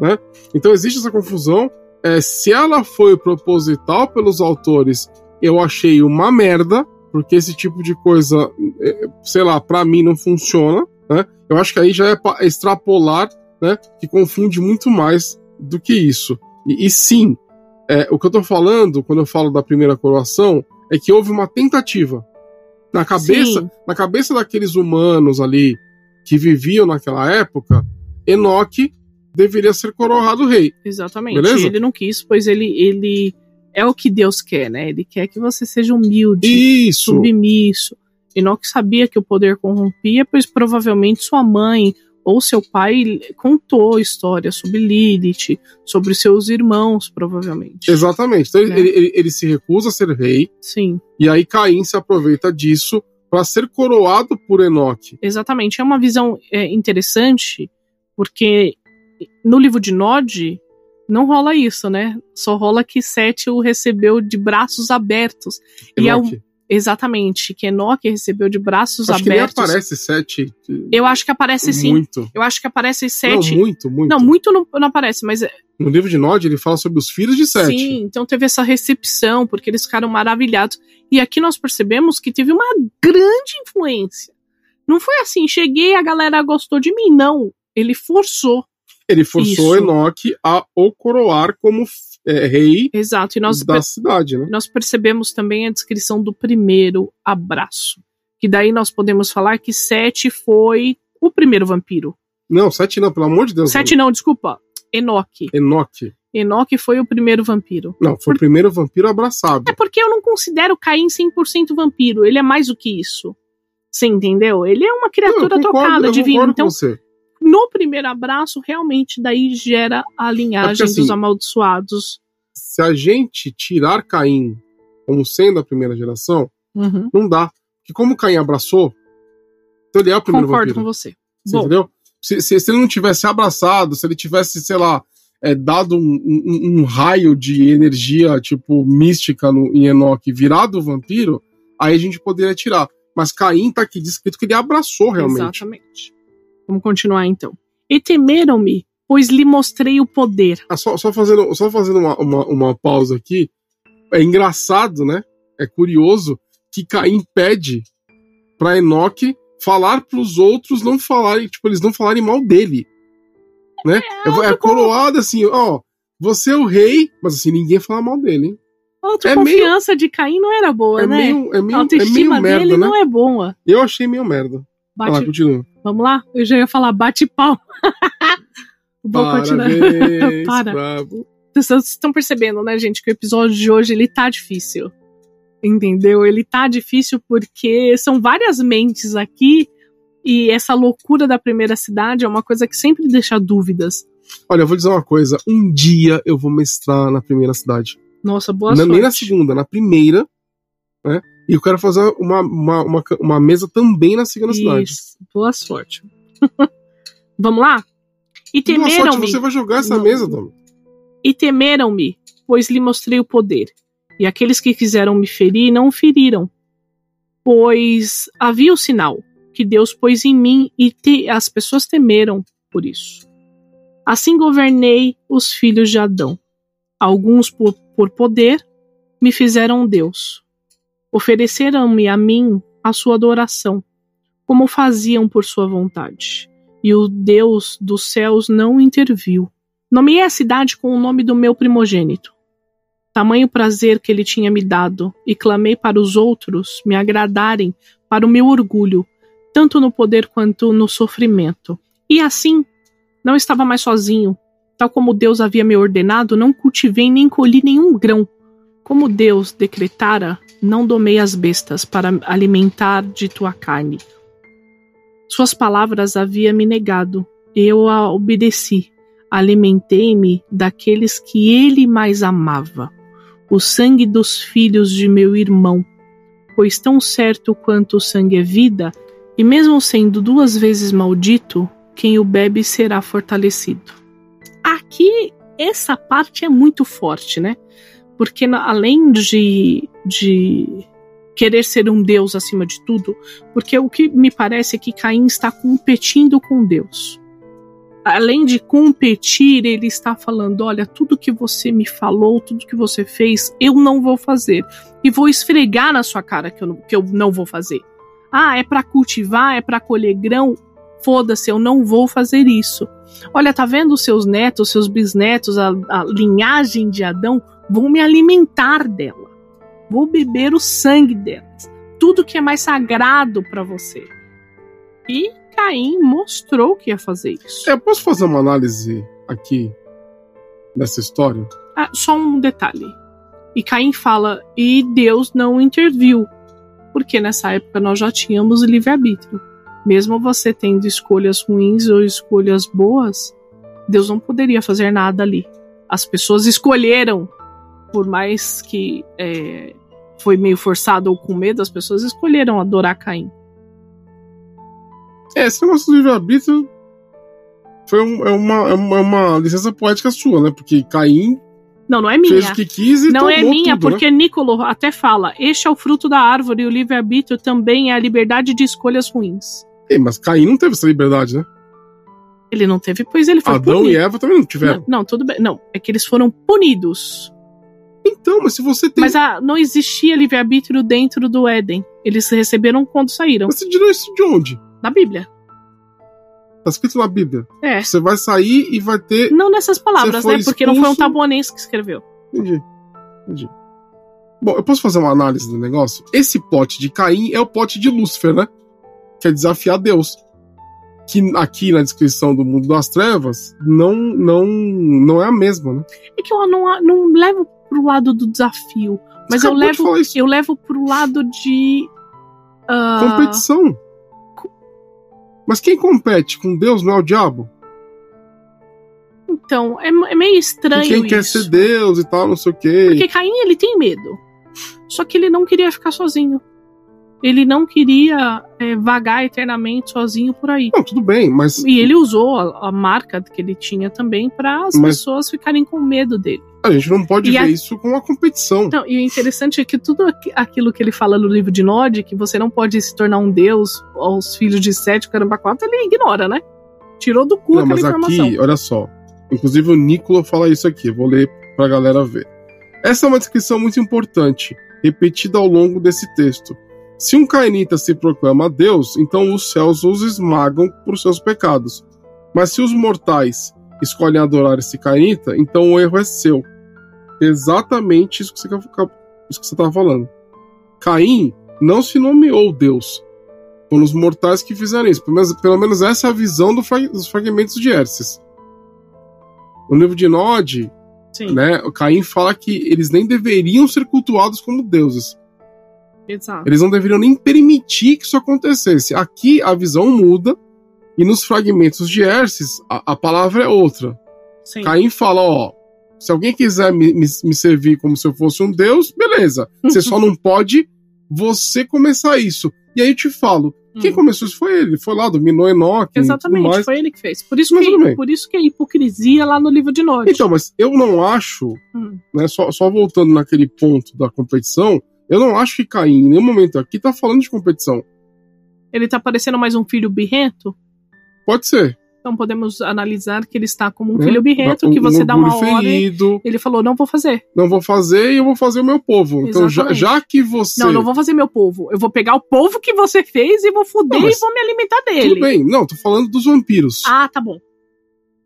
Então existe essa confusão. É, se ela foi proposital pelos autores, eu achei uma merda, porque esse tipo de coisa, é, sei lá, pra mim não funciona. Né? Eu acho que aí já é extrapolar, né? Que confunde muito mais do que isso. E, e sim, é, o que eu tô falando, quando eu falo da primeira coroação, é que houve uma tentativa. Na cabeça, Sim. na cabeça daqueles humanos ali que viviam naquela época, Enoque deveria ser coroado rei. Exatamente. Beleza? Ele não quis, pois ele, ele é o que Deus quer, né? Ele quer que você seja humilde, Isso. submisso. Enoque sabia que o poder corrompia, pois provavelmente sua mãe ou seu pai contou histórias sobre Lilith, sobre seus irmãos, provavelmente. Exatamente. Então ele, Né? ele, ele- ele se recusa a ser rei, Sim, e aí Caim se aproveita disso para ser coroado por Enoque. exatamente. É uma visão é, interessante, porque no livro de Nod não rola isso, né? Só rola que Sete o recebeu de braços abertos. E é um- Enoque. Exatamente, que Enoque recebeu de braços Acho que nem abertos. aparece sete. Eu acho que aparece sim. Muito. Eu acho que aparece sete. Não, muito, muito. Não, muito não, não aparece, mas é- No livro de Nod, ele fala sobre os filhos de Sete. sim, então teve essa recepção, porque eles ficaram maravilhados. E aqui nós percebemos que teve uma grande influência. Não foi assim, cheguei, a galera gostou de mim, não. Ele forçou. Ele forçou Isso. Enoque a o coroar como é, rei Exato. E nós, da cidade, né? nós percebemos também a descrição do primeiro abraço. Que daí nós podemos falar que Sete foi o primeiro vampiro. Não, Sete não, pelo amor de Deus. Sete não, desculpa. Enoque. Enoque. Enoque foi o primeiro vampiro. Não, foi o primeiro vampiro abraçado. É porque eu não considero Caim 100% vampiro. Ele é mais do que isso. Você entendeu? Ele é uma Não, criatura eu concordo, tocada, divina. Então, você. No primeiro abraço, realmente daí gera a linhagem assim, dos amaldiçoados. Se a gente tirar Caim como sendo a primeira geração, Uhum. não dá. Porque como Caim abraçou, então ele é o primeiro Concordo vampiro. com você. Você entendeu? Se, se, se ele não tivesse abraçado, se ele tivesse, sei lá, é, dado um, um- um raio de energia, tipo, mística no, em Enoque virado vampiro, aí a gente poderia tirar. Mas Caim tá aqui descrito que ele abraçou realmente. exatamente. Vamos continuar então. E temeram-me, pois lhe mostrei o poder. Ah, só, só fazendo, só fazendo uma, uma, uma pausa aqui. É engraçado, né? É curioso que Caim pede pra Enoque falar pros outros não falarem, tipo, eles não falarem mal dele. Né? É, é outro coroado assim, ó. Você é o rei, mas assim, ninguém fala mal dele, hein? A É autoconfiança de Caim não era boa, É né? meio, é a meio, é autoestima meio merda, dele né? não é boa. Eu achei meio merda. Vai lá, Bate, continua. Vamos lá? Eu já ia falar bate pau. Vou continuar. Para. bravo. Vocês estão percebendo, né, gente, que o episódio de hoje ele tá difícil. Entendeu? Ele tá difícil porque são várias mentes aqui e essa loucura da primeira cidade é uma coisa que sempre deixa dúvidas. Olha, eu vou dizer uma coisa. Um dia eu vou mestrar na primeira cidade. Nossa, boa Na- sorte. nem na segunda, na primeira. Né? E eu quero fazer uma, uma, uma, uma mesa também na cidade. Isso, boa sorte. Vamos lá? E temeram-me. você vai jogar essa Não. mesa, Dom. E temeram-me, pois lhe mostrei o poder. E aqueles que quiseram me ferir não o feriram. Pois havia o sinal que Deus pôs em mim e te- as pessoas temeram por isso. Assim governei os filhos de Adão. Alguns por, por poder me fizeram Deus. Ofereceram-me a mim a sua adoração. como faziam por sua vontade. E o Deus dos céus não interviu. Nomeei a cidade com o nome do meu primogênito. Tamanho prazer que ele tinha me dado, e clamei para os outros me agradarem para o meu orgulho, tanto no poder quanto no sofrimento. E assim, não estava mais sozinho. Tal como Deus havia me ordenado, não cultivei nem colhi nenhum grão. Como Deus decretara, não domei as bestas para alimentar de tua carne. Suas palavras havia me negado, eu a obedeci. Alimentei-me daqueles que ele mais amava, o sangue dos filhos de meu irmão. Pois tão certo quanto o sangue é vida, e mesmo sendo duas vezes maldito, quem o bebe será fortalecido. Aqui, essa parte é muito forte, né? Porque além de, de querer ser um Deus acima de tudo, porque o que me parece é que Caim está competindo com Deus. Além de competir, ele está falando: olha, tudo que você me falou, tudo que você fez, eu não vou fazer. E vou esfregar na sua cara que eu não, que eu não vou fazer. Ah, é para cultivar, é para colher grão. Foda-se, eu não vou fazer isso. Olha, tá vendo seus netos, seus bisnetos, a, a linhagem de Adão vão me alimentar dela. Vou beber o sangue delas. Tudo que é mais sagrado para você. E Caim mostrou que ia fazer isso. É, eu posso fazer uma análise aqui dessa história? Ah, só um detalhe. E Caim fala: e Deus não interviu, porque nessa época nós já tínhamos livre-arbítrio. Mesmo você tendo escolhas ruins ou escolhas boas, Deus não poderia fazer nada ali. As pessoas escolheram, por mais que é, foi meio forçado ou com medo, as pessoas escolheram adorar Caim. É, esse negócio do livre-arbítrio foi um, é, uma, é uma licença poética sua, né? Porque Caim não, não é minha. Fez o que quis e Não é minha, tudo, porque né? Nicolo até fala: este é o fruto da árvore e o livre-arbítrio também é a liberdade de escolhas ruins. Ei, mas Caim não teve essa liberdade, né? Ele não teve, pois ele foi Adão punido. e Eva também não tiveram. Não, não, tudo bem. Não, é que eles foram punidos. Então, mas se você tem. Mas ah, não existia livre-arbítrio dentro do Éden. Eles receberam quando saíram. Você tirou isso de onde? Da Bíblia. Tá escrito na Bíblia. É. Você vai sair e vai ter. Não nessas palavras, né? Porque não foi um expulso- tabuanense que escreveu. Entendi. Entendi. Bom, eu posso fazer uma análise do negócio? Esse pote de Caim é o pote de Lúcifer, né? Que é desafiar Deus. Que aqui na descrição do mundo das trevas não não não é a mesma, né? É que eu não, não levo pro lado do desafio. Mas Você eu levo, eu levo pro lado de. ah, Competição. Mas quem compete com Deus não é o diabo? Então, é, é meio E estranho quem quer isso. ser Deus e tal, não sei o quê. Porque Caim, ele tem medo. Só que ele não queria ficar sozinho. Ele não queria é, vagar eternamente sozinho por aí. Não, tudo bem, mas E ele usou a, a marca que ele tinha também para as Mas- pessoas ficarem com medo dele. A gente não pode E ver a- isso com uma competição. Então, e o interessante é que tudo aqui- aquilo que ele fala no livro de Nod, que você não pode se tornar um deus aos filhos de Sete, caramba, quatro, ele ignora, né? Tirou do cu Não, aquela mas informação. aqui, olha só. Inclusive o Nicola fala isso aqui, vou ler pra galera ver. Essa é uma descrição muito importante, repetida ao longo desse texto. Se um cainita se proclama Deus, então os céus os esmagam por seus pecados. Mas se os mortais escolhem adorar esse cainita, então o erro é seu. Exatamente isso que você você estava falando. Caim não se nomeou Deus. Foram os mortais que fizeram isso. Pelo menos, pelo menos essa é a visão do fra- dos fragmentos de Hérces. No livro de Nod, Sim, né, o Caim fala que eles nem deveriam ser cultuados como deuses. exato. Eles não deveriam nem permitir que isso acontecesse. Aqui a visão muda e nos fragmentos de Hérces a, a palavra é outra. Sim. Caim fala, ó, se alguém quiser me, me, me servir como se eu fosse um deus, beleza. Você só não pode você começar isso. E aí eu te falo, quem Hum. começou isso foi ele. Foi lá, dominou Enoque e tudo Exatamente, mais. foi ele que fez. Por isso Mas que, por isso que a hipocrisia lá no livro de Nod. Então, mas eu não acho, Hum. né, só, só voltando naquele ponto da competição, eu não acho que Caim, em nenhum momento aqui, tá falando de competição. Ele tá parecendo mais um filho birrento? Pode ser. Então podemos analisar que ele está como um né? filho birrento, Um- que você um dá uma orgulho ordem. ferido, Ele falou: não vou fazer. não vou fazer e eu vou fazer o meu povo. Então, já, Exatamente. já que você. Não, não vou fazer meu povo. Eu vou pegar o povo que você fez e vou fuder Não, e vou me alimentar dele. Tudo bem, não, tô falando dos vampiros. Ah, tá bom.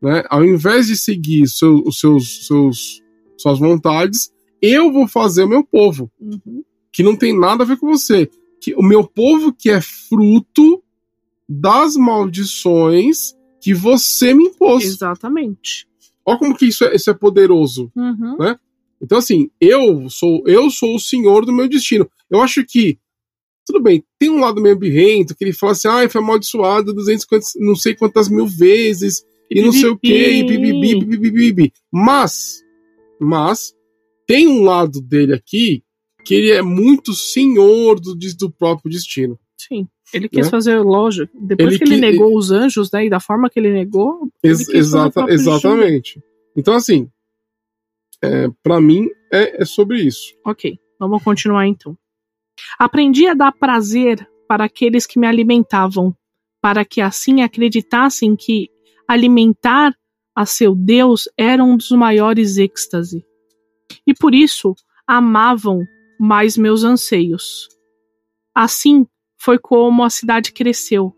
né? Ao invés de seguir seu- os seus, seus, suas vontades, eu vou fazer o meu povo, Uhum. que não tem nada a ver com você. Que o meu povo que é fruto das maldições que você me impôs. Exatamente. Olha como que isso é, isso é poderoso. Uhum. Então, assim, eu sou eu sou o senhor do meu destino. Eu acho que, tudo bem, tem um lado meio birrento, que ele fala assim, ah, foi amaldiçoado 250, não sei quantas mil vezes, e não sei o quê, e bibibi, bibibi, bibibi. Mas, mas, tem um lado dele aqui que ele é muito senhor do, do próprio destino. Sim. Ele quis Né? fazer loja. Depois Ele que ele que- negou os anjos, né? E da forma que ele negou. ele Ex- o exata, exatamente. Então, assim, é, para mim é, é sobre isso. Ok, vamos continuar então. Aprendi a dar prazer para aqueles que me alimentavam, para que assim acreditassem que alimentar a seu Deus era um dos maiores êxtase. E por isso amavam mais meus anseios. Assim foi como a cidade cresceu,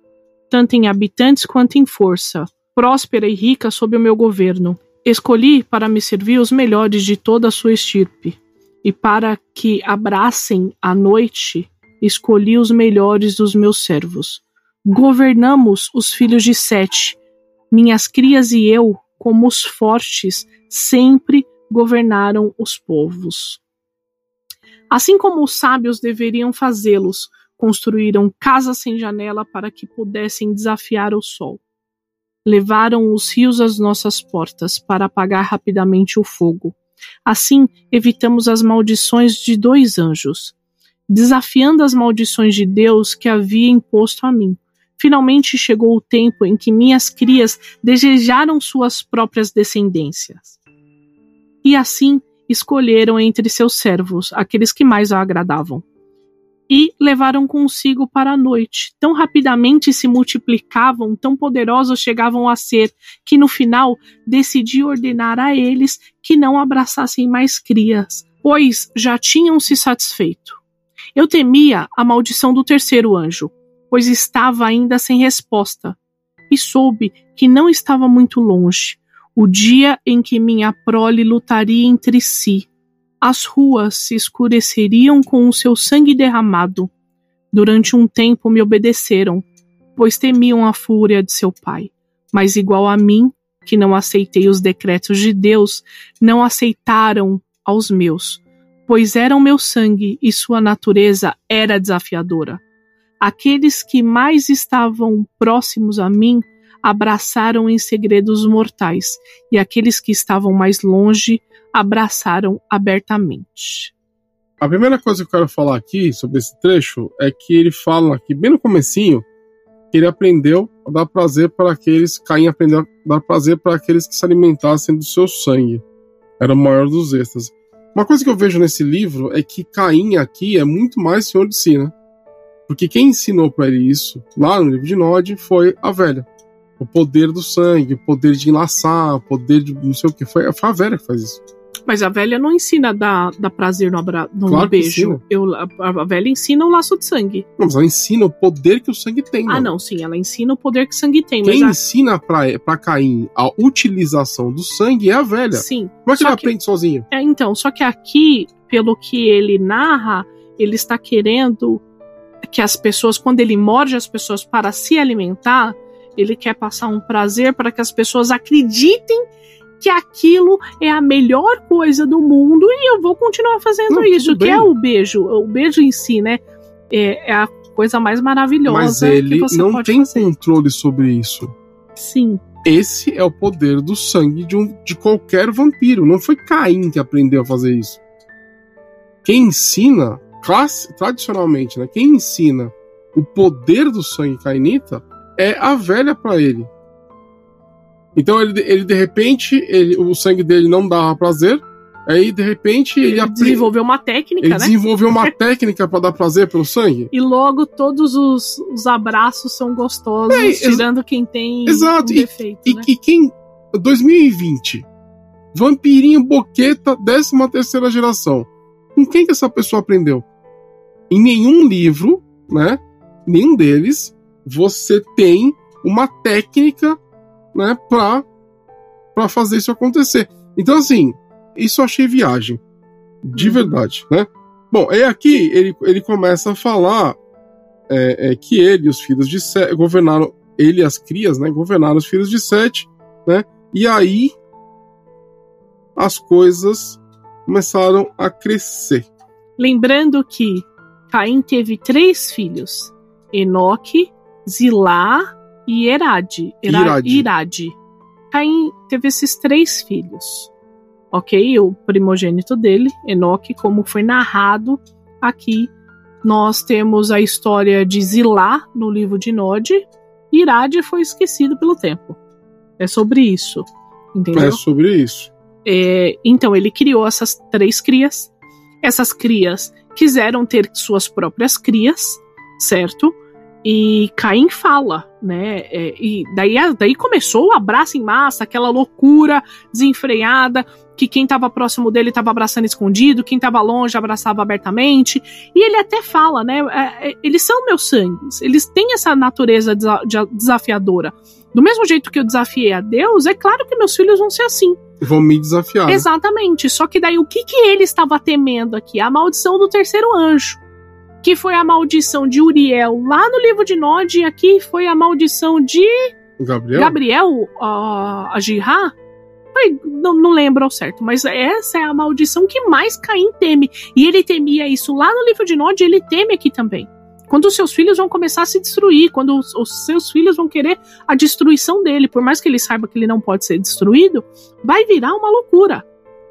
tanto em habitantes quanto em força, próspera e rica sob o meu governo. Escolhi para me servir os melhores de toda a sua estirpe e para que abracem a noite, escolhi os melhores dos meus servos. Governamos os filhos de Sete, minhas crias e eu, como os fortes, sempre governaram os povos. Assim como os sábios deveriam fazê-los, construíram casas sem janela para que pudessem desafiar o sol. Levaram os rios às nossas portas para apagar rapidamente o fogo. Assim, evitamos as maldições de dois anjos, desafiando as maldições de Deus que havia imposto a mim. Finalmente chegou o tempo em que minhas crias desejaram suas próprias descendências. E assim escolheram entre seus servos aqueles que mais a agradavam. E levaram consigo para a noite. Tão rapidamente se multiplicavam, tão poderosos chegavam a ser, que no final decidi ordenar a eles que não abraçassem mais crias, pois já tinham se satisfeito. Eu temia a maldição do terceiro anjo, pois estava ainda sem resposta, e soube que não estava muito longe, o dia em que minha prole lutaria entre si. As ruas se escureceriam com o seu sangue derramado. Durante um tempo me obedeceram, pois temiam a fúria de seu pai. Mas igual a mim, que não aceitei os decretos de Deus, não aceitaram aos meus, pois eram meu sangue e sua natureza era desafiadora. Aqueles que mais estavam próximos a mim abraçaram em segredo os mortais, e aqueles que estavam mais longe abraçaram abertamente. A primeira coisa que eu quero falar aqui sobre esse trecho é que ele fala aqui, bem no comecinho, que ele aprendeu a dar prazer para aqueles, Caim aprendeu a dar prazer para aqueles que se alimentassem do seu sangue. Era o maior dos êxtases. Uma coisa que eu vejo nesse livro é que Caim aqui é muito mais senhor de si, né? Porque quem ensinou para ele isso, lá no livro de Nod, foi a velha. O poder do sangue, o poder de enlaçar, o poder de não sei o que. Foi, a velha que faz isso. Mas a velha não ensina a dar, dar prazer no, abra, no Claro beijo. Eu, a, a velha ensina o laço de sangue. Não, mas ela ensina o poder que o sangue tem. Ah, mano. não, sim, ela ensina o poder que sangue tem. Quem mas ensina pra, pra Caim a utilização do sangue é a a, velha. sim. Como é que ele que- aprende sozinho? É, então, só que aqui, pelo que ele narra, ele está querendo que as pessoas, quando ele morde as pessoas para se alimentar, ele quer passar um prazer para que as pessoas acreditem que aquilo é a melhor coisa do mundo e eu vou continuar fazendo Não, isso, que é o beijo. O beijo em si, né? É, é a coisa mais maravilhosa Mas que ele você não tem fazer. controle sobre isso. Sim, Esse é o poder do sangue de, um, de qualquer vampiro. Não foi Caim que aprendeu a fazer isso. Quem ensina, class- tradicionalmente, né? Quem ensina o poder do sangue cainita é a velha pra ele. Então ele, ele de repente, ele, o sangue dele não dava prazer, Aí, de repente, ele, Ele desenvolveu uma técnica, ele né? desenvolveu uma técnica pra dar prazer pelo sangue. E logo todos os, os abraços são gostosos, É, tirando quem tem Exato, um defeito, E, né? e quem. 2020. Vampirinho Boqueta, 13 terceira geração. Com quem que essa pessoa aprendeu? Em nenhum livro, né? Nenhum deles, você tem uma técnica, né? Pra, pra fazer isso acontecer. Então, assim, isso eu achei viagem. De Uhum. verdade, né? Bom, é aqui ele, ele começa a falar é, é, que ele e os filhos de Sete governaram, ele e as crias, né? Governaram os filhos de Sete, né? E aí as coisas começaram a crescer. Lembrando que Caim teve três filhos: Enoque, Zilá e Erade. Era- Irade. Irade. Caim teve esses três filhos. Ok? O primogênito dele, Enoque, como foi narrado aqui, nós temos a história de Zilá no livro de Nod. Irade foi esquecido pelo tempo. É sobre isso. Entendeu? É sobre isso. É, então ele criou essas três crias. Essas crias quiseram ter suas próprias crias, certo? E Caim fala, né? é, e daí, daí começou o abraço em massa, aquela loucura desenfreada, que quem estava próximo dele estava abraçando escondido, quem estava longe abraçava abertamente. E ele até fala, né? é, é, eles são meus sangues, eles têm essa natureza desa- de- desafiadora. Do mesmo jeito que eu desafiei a Deus, é claro que meus filhos vão ser assim. Vão me desafiar. Exatamente. Só que daí o que, que ele estava temendo aqui? A maldição do terceiro anjo. Que foi a maldição de Uriel lá no livro de Nod, e aqui foi a maldição de Gabriel? Gabriel, a, a Não, não lembro ao certo, mas essa é a maldição que mais Caim teme. E ele temia isso lá no livro de Nod, e ele teme aqui também. Quando os seus filhos vão começar a se destruir, quando os, os seus filhos vão querer a destruição dele, por mais que ele saiba que ele não pode ser destruído, vai virar uma loucura.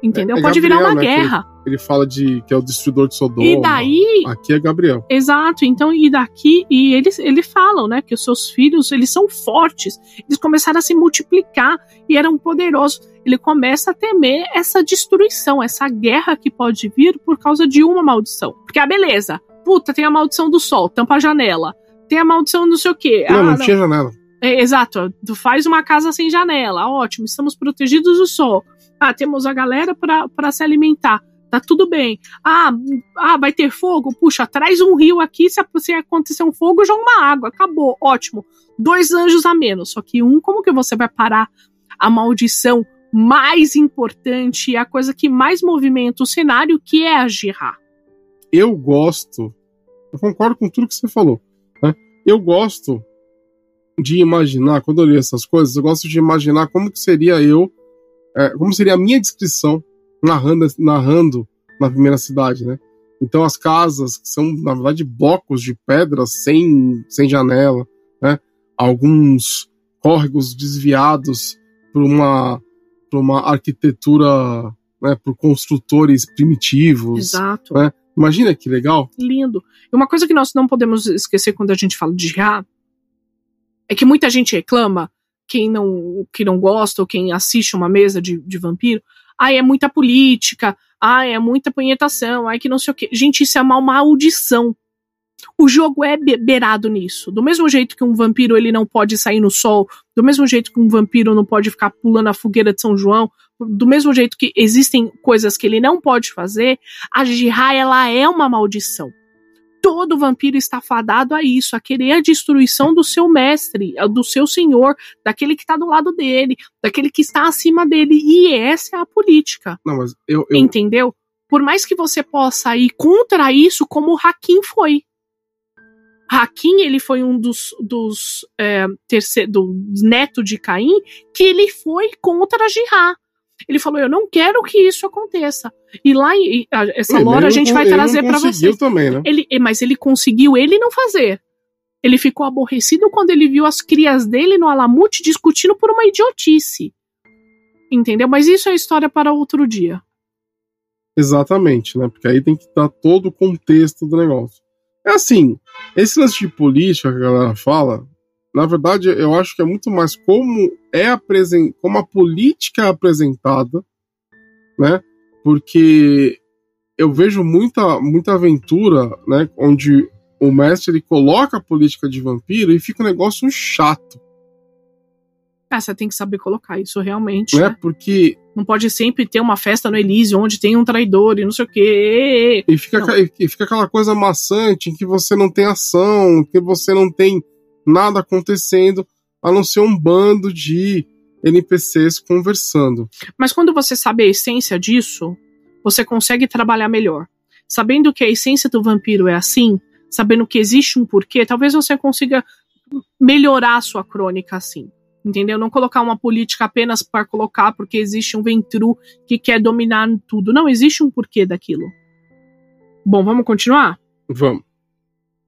Entendeu? É- é pode virar Gabriel, uma né, guerra. Ele fala de que é o destruidor de Sodoma. E daí, Aqui é Gabriel. Exato, então, e daqui, e eles, eles falam, né, que os seus filhos, eles são fortes, eles começaram a se multiplicar e eram poderosos. Ele começa a temer essa destruição, essa guerra que pode vir por causa de uma maldição. Porque, ah, beleza, puta, tem a maldição do sol, tampa a janela. Tem a maldição não sei o quê. Não, ah, não tinha janela. é, exato, tu faz uma casa sem janela, ótimo, estamos protegidos do sol. Ah, temos a galera para se alimentar, tá tudo bem. Ah, ah, vai ter fogo? Puxa, traz um rio aqui, se, se acontecer um fogo, joga uma água, acabou, ótimo. Dois anjos a menos, só que um, como que você vai parar a maldição mais importante, a coisa que mais movimenta o cenário, que é a Jirá? Eu gosto. Eu concordo com tudo que você falou. Né? Eu gosto de imaginar, quando eu li essas coisas, eu gosto de imaginar como que seria eu, é, como seria a minha descrição narrando, narrando na primeira cidade, né? Então as casas são, na verdade, blocos de pedras sem, sem janela, né? Alguns córregos desviados por uma, por uma arquitetura, né? Por construtores primitivos. Exato. né? Imagina que legal. lindo. E uma coisa que nós não podemos esquecer quando a gente fala de Ra é que muita gente reclama, quem não, que não gosta ou quem assiste uma mesa de, de vampiro, ai, é muita política, ai, é muita punhetação, ai, que não sei o quê. Gente, isso é uma maldição. O jogo é be- beirado nisso. Do mesmo jeito que um vampiro ele não pode sair no sol, do mesmo jeito que um vampiro não pode ficar pulando a fogueira de São João, do mesmo jeito que existem coisas que ele não pode fazer, a Jirá, ela é uma maldição. Todo vampiro está fadado a isso, a querer a destruição do seu mestre, do seu senhor, daquele que está do lado dele, daquele que está acima dele. E essa é a política, Não, mas eu, eu, entendeu? Por mais que você possa ir contra isso, como o Hakim foi. Hakim, ele foi um dos, dos é, terceiro, do neto de Caim, que ele foi contra a Jirá. Ele falou: Eu não quero que isso aconteça. E lá, em- a- essa ele lore a gente vai trazer para vocês. também, né? Ele, mas ele conseguiu ele não fazer. Ele ficou aborrecido quando ele viu as crias dele no Alamute discutindo por uma idiotice. Entendeu? Mas isso é história para outro dia. Exatamente, né? Porque aí tem que dar todo o contexto do negócio. É assim, esse lance de política que a galera fala, na verdade, eu acho que é muito mais como é apresen como a política é apresentada, né? porque eu vejo muita, muita aventura, né, onde o mestre ele coloca a política de vampiro e fica um negócio chato. Ah, você tem que saber colocar isso realmente. Né? Né? Porque. Não pode sempre ter uma festa no Elísio onde tem um traidor e não sei o quê. E fica, Não. e fica aquela coisa maçante em que você não tem ação, que você não tem nada acontecendo, a não ser um bando de NPCs conversando. Mas quando você sabe a essência disso, você consegue trabalhar melhor. Sabendo que a essência do vampiro é assim, sabendo que existe um porquê, talvez você consiga melhorar a sua crônica assim. Entendeu? Não colocar uma política apenas para colocar porque existe um ventru que quer dominar tudo. Não, existe um porquê daquilo. Bom, vamos continuar? Vamos.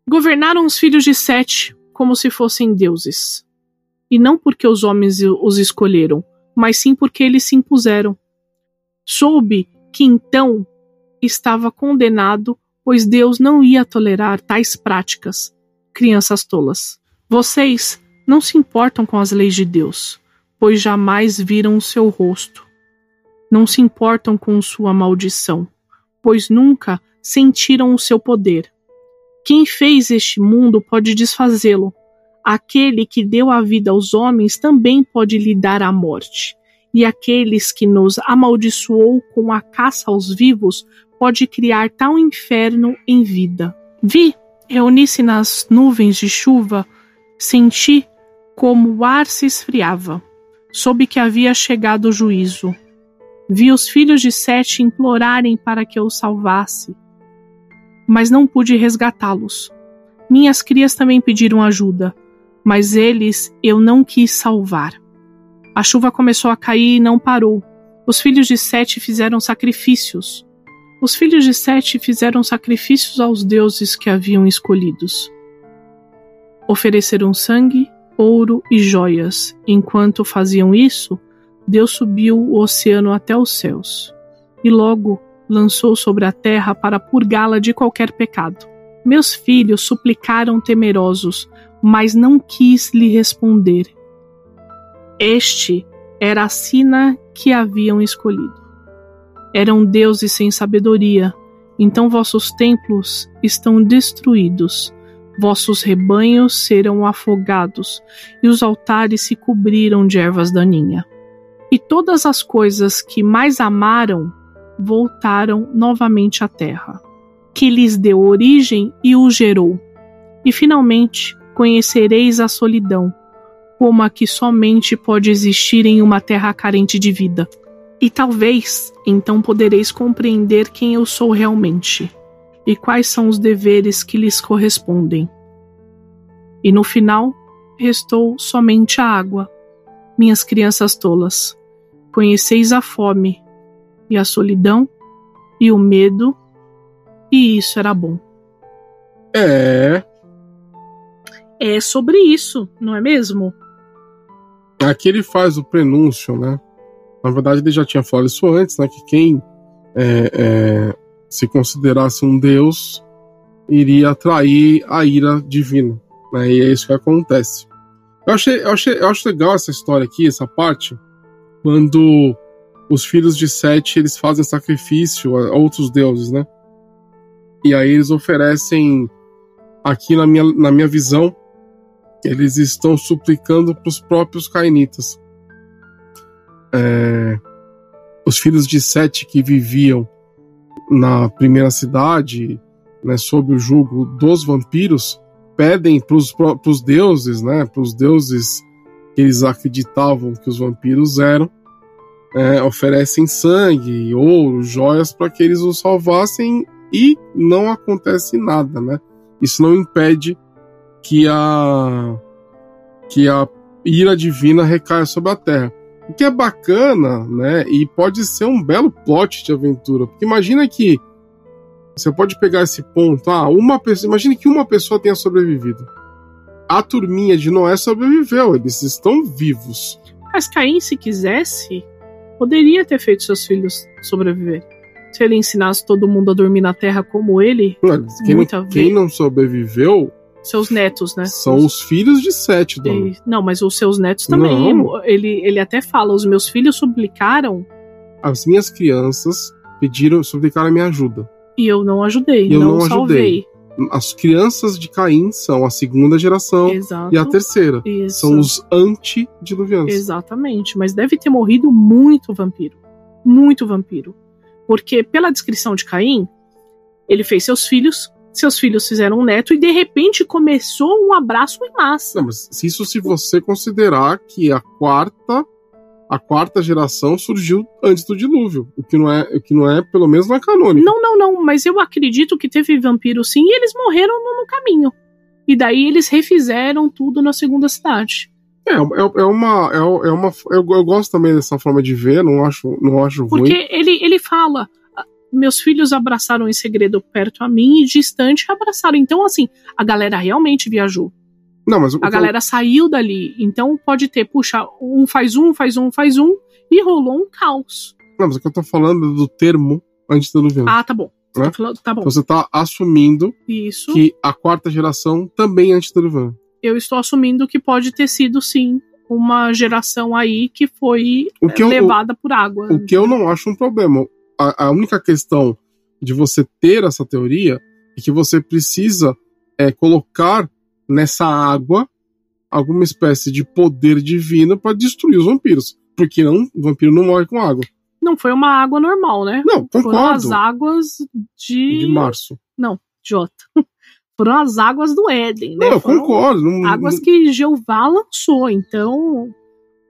Governaram os filhos de Sete como se fossem deuses. E não porque os homens os escolheram, mas sim porque eles se impuseram. Soube que então estava condenado, pois Deus não ia tolerar tais práticas. Crianças tolas. Vocês não se importam com as leis de Deus, pois jamais viram o seu rosto. Não se importam com sua maldição, pois nunca sentiram o seu poder. Quem fez este mundo pode desfazê-lo. Aquele que deu a vida aos homens também pode lhe dar a morte. E aqueles que nos amaldiçoou com a caça aos vivos pode criar tal inferno em vida. Vi, reuni-se nas nuvens de chuva, senti como o ar se esfriava. Soube que havia chegado o juízo. Vi os filhos de Sete implorarem para que eu salvasse mas não pude resgatá-los. Minhas crias também pediram ajuda, mas eles eu não quis salvar. A chuva começou a cair e não parou. Os filhos de Sete fizeram sacrifícios. Os filhos de Sete fizeram sacrifícios aos deuses que haviam escolhidos. Ofereceram sangue, ouro e joias. Enquanto faziam isso, Deus subiu o oceano até os céus. E logo lançou sobre a terra para purgá-la de qualquer pecado. Meus filhos suplicaram temerosos, mas não quis lhe responder. Este era a sina que haviam escolhido. Eram deuses sem sabedoria, então vossos templos estão destruídos, vossos rebanhos serão afogados, e os altares se cobriram de ervas daninhas. E todas as coisas que mais amaram voltaram novamente à terra, que lhes deu origem e o gerou. E finalmente conhecereis a solidão, como a que somente pode existir em uma terra carente de vida. E talvez então podereis compreender quem eu sou realmente e quais são os deveres que lhes correspondem. E no final restou somente a água, minhas crianças tolas. Conheceis a fome, e a solidão e o medo, e isso era bom. É. É sobre isso, não é mesmo? Aqui ele faz o prenúncio, né? Na verdade, ele já tinha falado isso antes, né? Que quem é, é, se considerasse um deus iria atrair a ira divina. Né? E é isso que acontece. Eu, achei, eu, achei, eu acho legal essa história aqui, essa parte, quando os filhos de Sete eles fazem sacrifício a outros deuses, né? E aí eles oferecem, aqui na minha, na minha visão, eles estão suplicando para os próprios cainitas. É, os filhos de Sete que viviam na primeira cidade, né, sob o jugo dos vampiros, pedem para os deuses, né, para os deuses que eles acreditavam que os vampiros eram, é, oferecem sangue, ouro, joias para que eles os salvassem e não acontece nada, né? Isso não impede que a que a ira divina recaia sobre a Terra. O que é bacana, né? E pode ser um belo plot de aventura, porque imagina que você pode pegar esse ponto, ah, uma pessoa, imagine que uma pessoa tenha sobrevivido. A turminha de Noé sobreviveu, eles estão vivos. Mas Caim, se quisesse, poderia ter feito seus filhos sobreviver. Se ele ensinasse todo mundo a dormir na terra como ele, Quem, Muita não, quem não sobreviveu seus netos, né? são os filhos de Sete, dona. E- Não, mas os seus netos também. Não. Ele, ele até fala: os meus filhos suplicaram. As minhas crianças pediram, suplicaram a minha ajuda. E eu não ajudei, eu não, não salvei. As crianças de Caim são a segunda geração Exato. e a terceira. Isso. São os antediluvianos. Exatamente, mas deve ter morrido muito vampiro. Muito vampiro. Porque, pela descrição de Caim, ele fez seus filhos, seus filhos fizeram um neto e de repente começou um abraço em massa. Não, mas isso se você considerar que a quarta a quarta geração surgiu antes do dilúvio, o que não é, o que não é, pelo menos não é canônico. Não, não, não, mas eu acredito que teve vampiro sim e eles morreram no, no caminho. E daí eles refizeram tudo na segunda cidade. É, é, é uma é, é uma eu, eu gosto também dessa forma de ver, não acho não acho ruim. Porque ele, ele fala: "Ah, meus filhos abraçaram em segredo perto a mim e distante abraçaram. Então, assim, a galera realmente viajou. Não, mas A eu- galera saiu dali. Então pode ter, puxa, um faz um, faz um, faz um, e rolou um caos. não, mas o que eu tô falando é do termo antediluviano. Ah, tá bom. Você Né? tá falando- tá bom. Você tá assumindo Isso. que a quarta geração também é antediluviana. Eu estou assumindo que pode ter sido, sim, uma geração aí que foi O que eu- levada por água. O que eu não acho um problema. A, a única questão de você ter essa teoria é que você precisa é, colocar nessa água alguma espécie de poder divino para destruir os vampiros. Porque não, o vampiro não morre com água. Não foi uma água normal, né? Não, Foram as concordo. águas de. De março. Jota. Foram as águas do Éden, né? Não, eu Foram concordo. Não- Águas não- que Jeová lançou, então.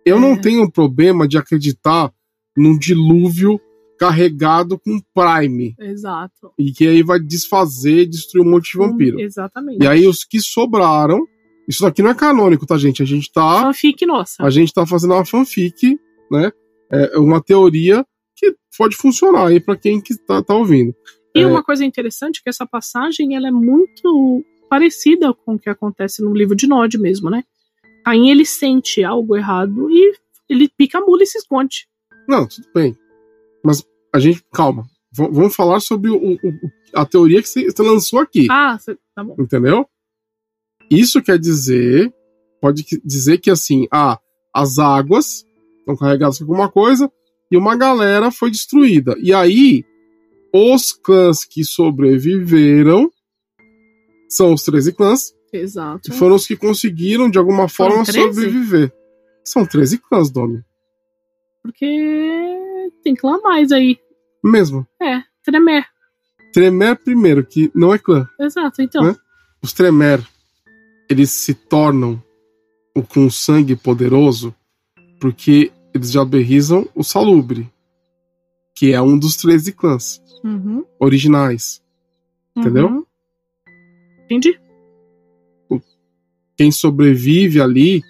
eu não é. tenho problema de acreditar num dilúvio carregado com Prime. Exato. E que aí vai desfazer, destruir um monte de vampiro. Hum, exatamente. E aí os que sobraram. Isso daqui não é canônico, tá, gente? A gente tá. Fanfic nossa. A gente tá fazendo uma fanfic, né? É uma teoria que pode funcionar aí pra quem que tá, tá ouvindo. E É. uma coisa interessante é que essa passagem ela é muito parecida com o que acontece no livro de Nod mesmo, né? Caim ele sente algo errado e ele pica a mula e se esconde. Não, tudo bem. Mas a gente, calma. V- vamos falar sobre o- o- a teoria que você lançou aqui. Ah, cê- tá bom. Entendeu? Isso quer dizer. Pode dizer que assim, ah, as águas estão carregadas com alguma coisa e uma galera foi destruída. E aí, os clãs que sobreviveram são os 13 clãs, Exato. que foram os que conseguiram, de alguma forma, 13? sobreviver. São 13 clãs, Domi. Porque tem clã mais aí. Mesmo. É, Tremé. Tremer, primeiro, que não é clã. Exato, então. Né? Os Tremer, eles se tornam o com sangue poderoso porque eles já berrizam o Salubre, que é um dos 13 clãs Uhum, originais. Entendeu? uhum. Entendi. Quem sobrevive ali,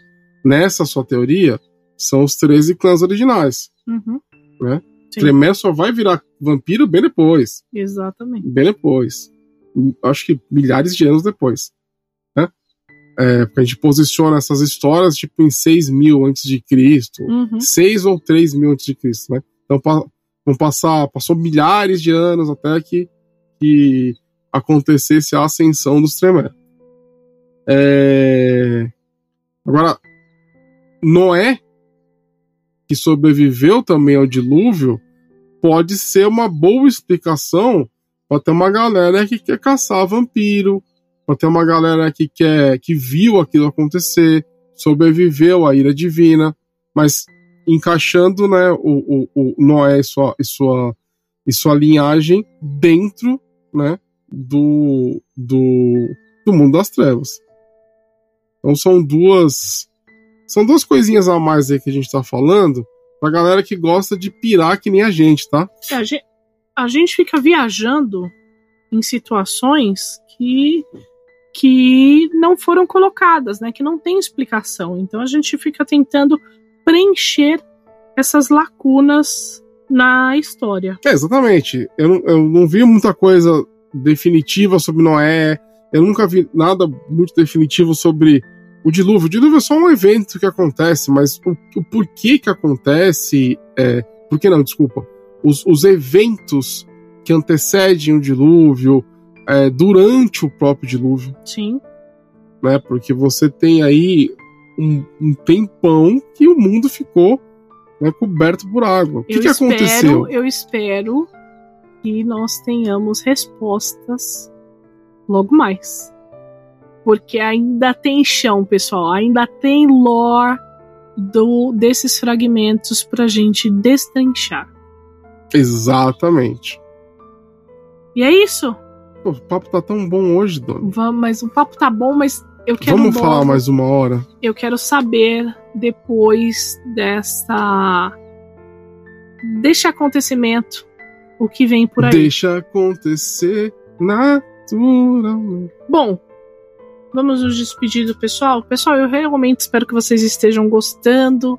nessa sua teoria, são os 13 clãs originais. Uhum. Né? Sim. Tremer só vai virar vampiro bem depois. Exatamente. bem depois. Acho que milhares de anos depois. Né? É, porque a gente posiciona essas histórias tipo em 6 mil antes de Cristo, Uhum. 6 ou 3 mil antes de Cristo, né? Então vão passar, passou milhares de anos até que, que acontecesse a ascensão dos Tremere. É... Agora, Noé, que sobreviveu também ao dilúvio, pode ser uma boa explicação para ter uma galera que quer caçar vampiro, para ter uma galera que quer que viu aquilo acontecer, sobreviveu à ira divina, mas encaixando né, o, o, o Noé e sua, e, sua, e sua linhagem dentro né, do, do, do mundo das trevas. Então são duas são duas coisinhas a mais aí que a gente tá falando pra galera que gosta de pirar que nem a gente, tá? É, A gente, a gente fica viajando em situações que, que não foram colocadas, né? Que não tem explicação. Então a gente fica tentando preencher essas lacunas na história. É, exatamente. Eu não, eu não vi muita coisa definitiva sobre Noé. Eu nunca vi nada muito definitivo sobre o dilúvio. O dilúvio é só um evento que acontece, mas o, o porquê que acontece. É, por que não? Desculpa. Os, os eventos que antecedem o dilúvio, é, durante o próprio dilúvio, Sim. né? Porque você tem aí um, um tempão que o mundo ficou né, coberto por água. O que, que espero, aconteceu? Eu espero que nós tenhamos respostas logo mais. Porque ainda tem chão, pessoal, ainda tem lore do, desses fragmentos pra gente destrinchar. Exatamente. E é isso. Pô, o papo tá tão bom hoje, Dona. Vamos, mas o papo tá bom, mas eu quero Vamos logo- falar mais uma hora? Eu quero saber depois desta deste acontecimento o que vem por aí. Deixa acontecer naturalmente. Bom, vamos nos despedir do pessoal. Pessoal, eu realmente espero que vocês estejam gostando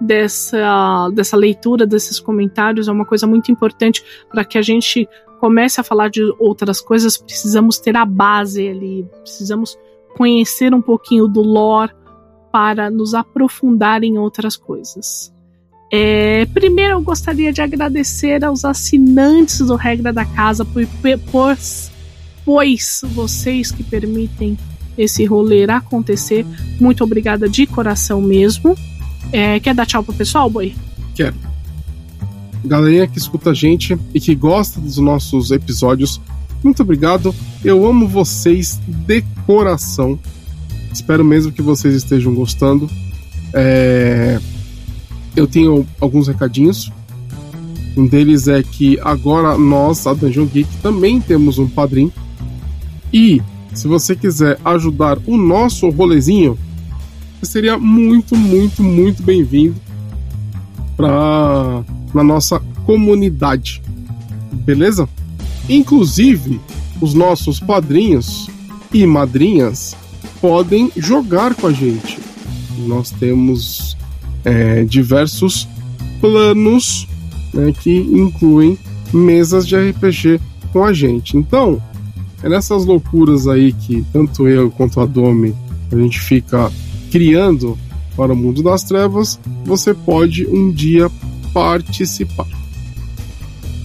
dessa, dessa leitura, desses comentários. É uma coisa muito importante para que a gente comece a falar de outras coisas. Precisamos ter a base ali, precisamos conhecer um pouquinho do lore para nos aprofundar em outras coisas. É, primeiro, eu gostaria de agradecer aos assinantes do Regra da Casa por, por pois vocês que permitem esse rolê acontecer. Muito obrigada de coração mesmo. É, quer dar tchau pro pessoal, Boi? Quero. Galerinha que escuta a gente e que gosta dos nossos episódios, muito obrigado. Eu amo vocês de coração. Espero mesmo que vocês estejam gostando. É, Eu tenho alguns recadinhos. Um deles é que agora nós, a Dungeon Geek, também temos um padrinho. E se você quiser ajudar o nosso rolezinho, seria muito, muito, muito bem-vindo para na nossa comunidade. Beleza? Inclusive, os nossos padrinhos e madrinhas podem jogar com a gente. Nós temos é, diversos planos né, que incluem mesas de RPG com a gente. Então, é nessas loucuras aí que tanto eu quanto a Domi a gente fica criando para o mundo das trevas, você pode um dia participar.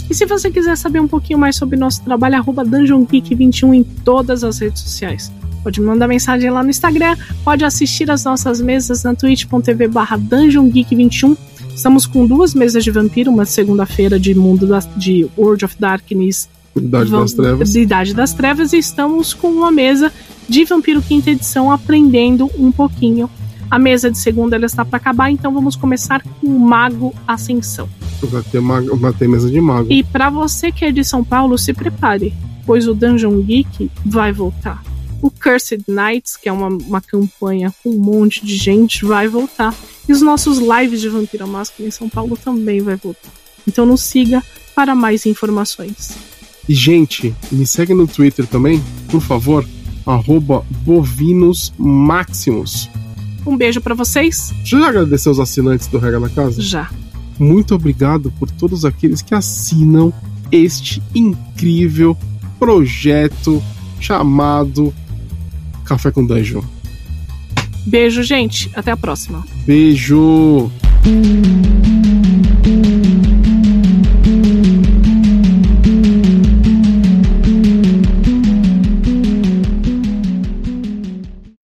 E se você quiser saber um pouquinho mais sobre nosso trabalho, arroba Dungeon Geek 21 em todas as redes sociais. Pode mandar mensagem lá no Instagram, pode assistir as nossas mesas na twitch.tv barra Dungeon Geek 21. Estamos com duas mesas de vampiro, uma segunda-feira de mundo das, de World of Darkness Idade das Trevas. de Idade das Trevas e estamos com uma mesa de Vampiro Quinta Edição aprendendo um pouquinho. A mesa de segunda ela está para acabar, então vamos começar com o Mago Ascensão. Vai ter, mago, vai ter mesa de mago. E para você que é de São Paulo, se prepare, pois o Dungeon Geek vai voltar. O Cursed Knights, que é uma, uma campanha com um monte de gente, vai voltar. E os nossos lives de Vampira Máscara em São Paulo também vai voltar. Então nos siga para mais informações. E, gente, me segue no Twitter também, por favor, arroba Bovinos Maximus. Um beijo para vocês. Já agradeceu os assinantes do Regra da Casa? Já. Muito obrigado por todos aqueles que assinam este incrível projeto chamado Café com Dungeon. Beijo, gente. Até a próxima. Beijo!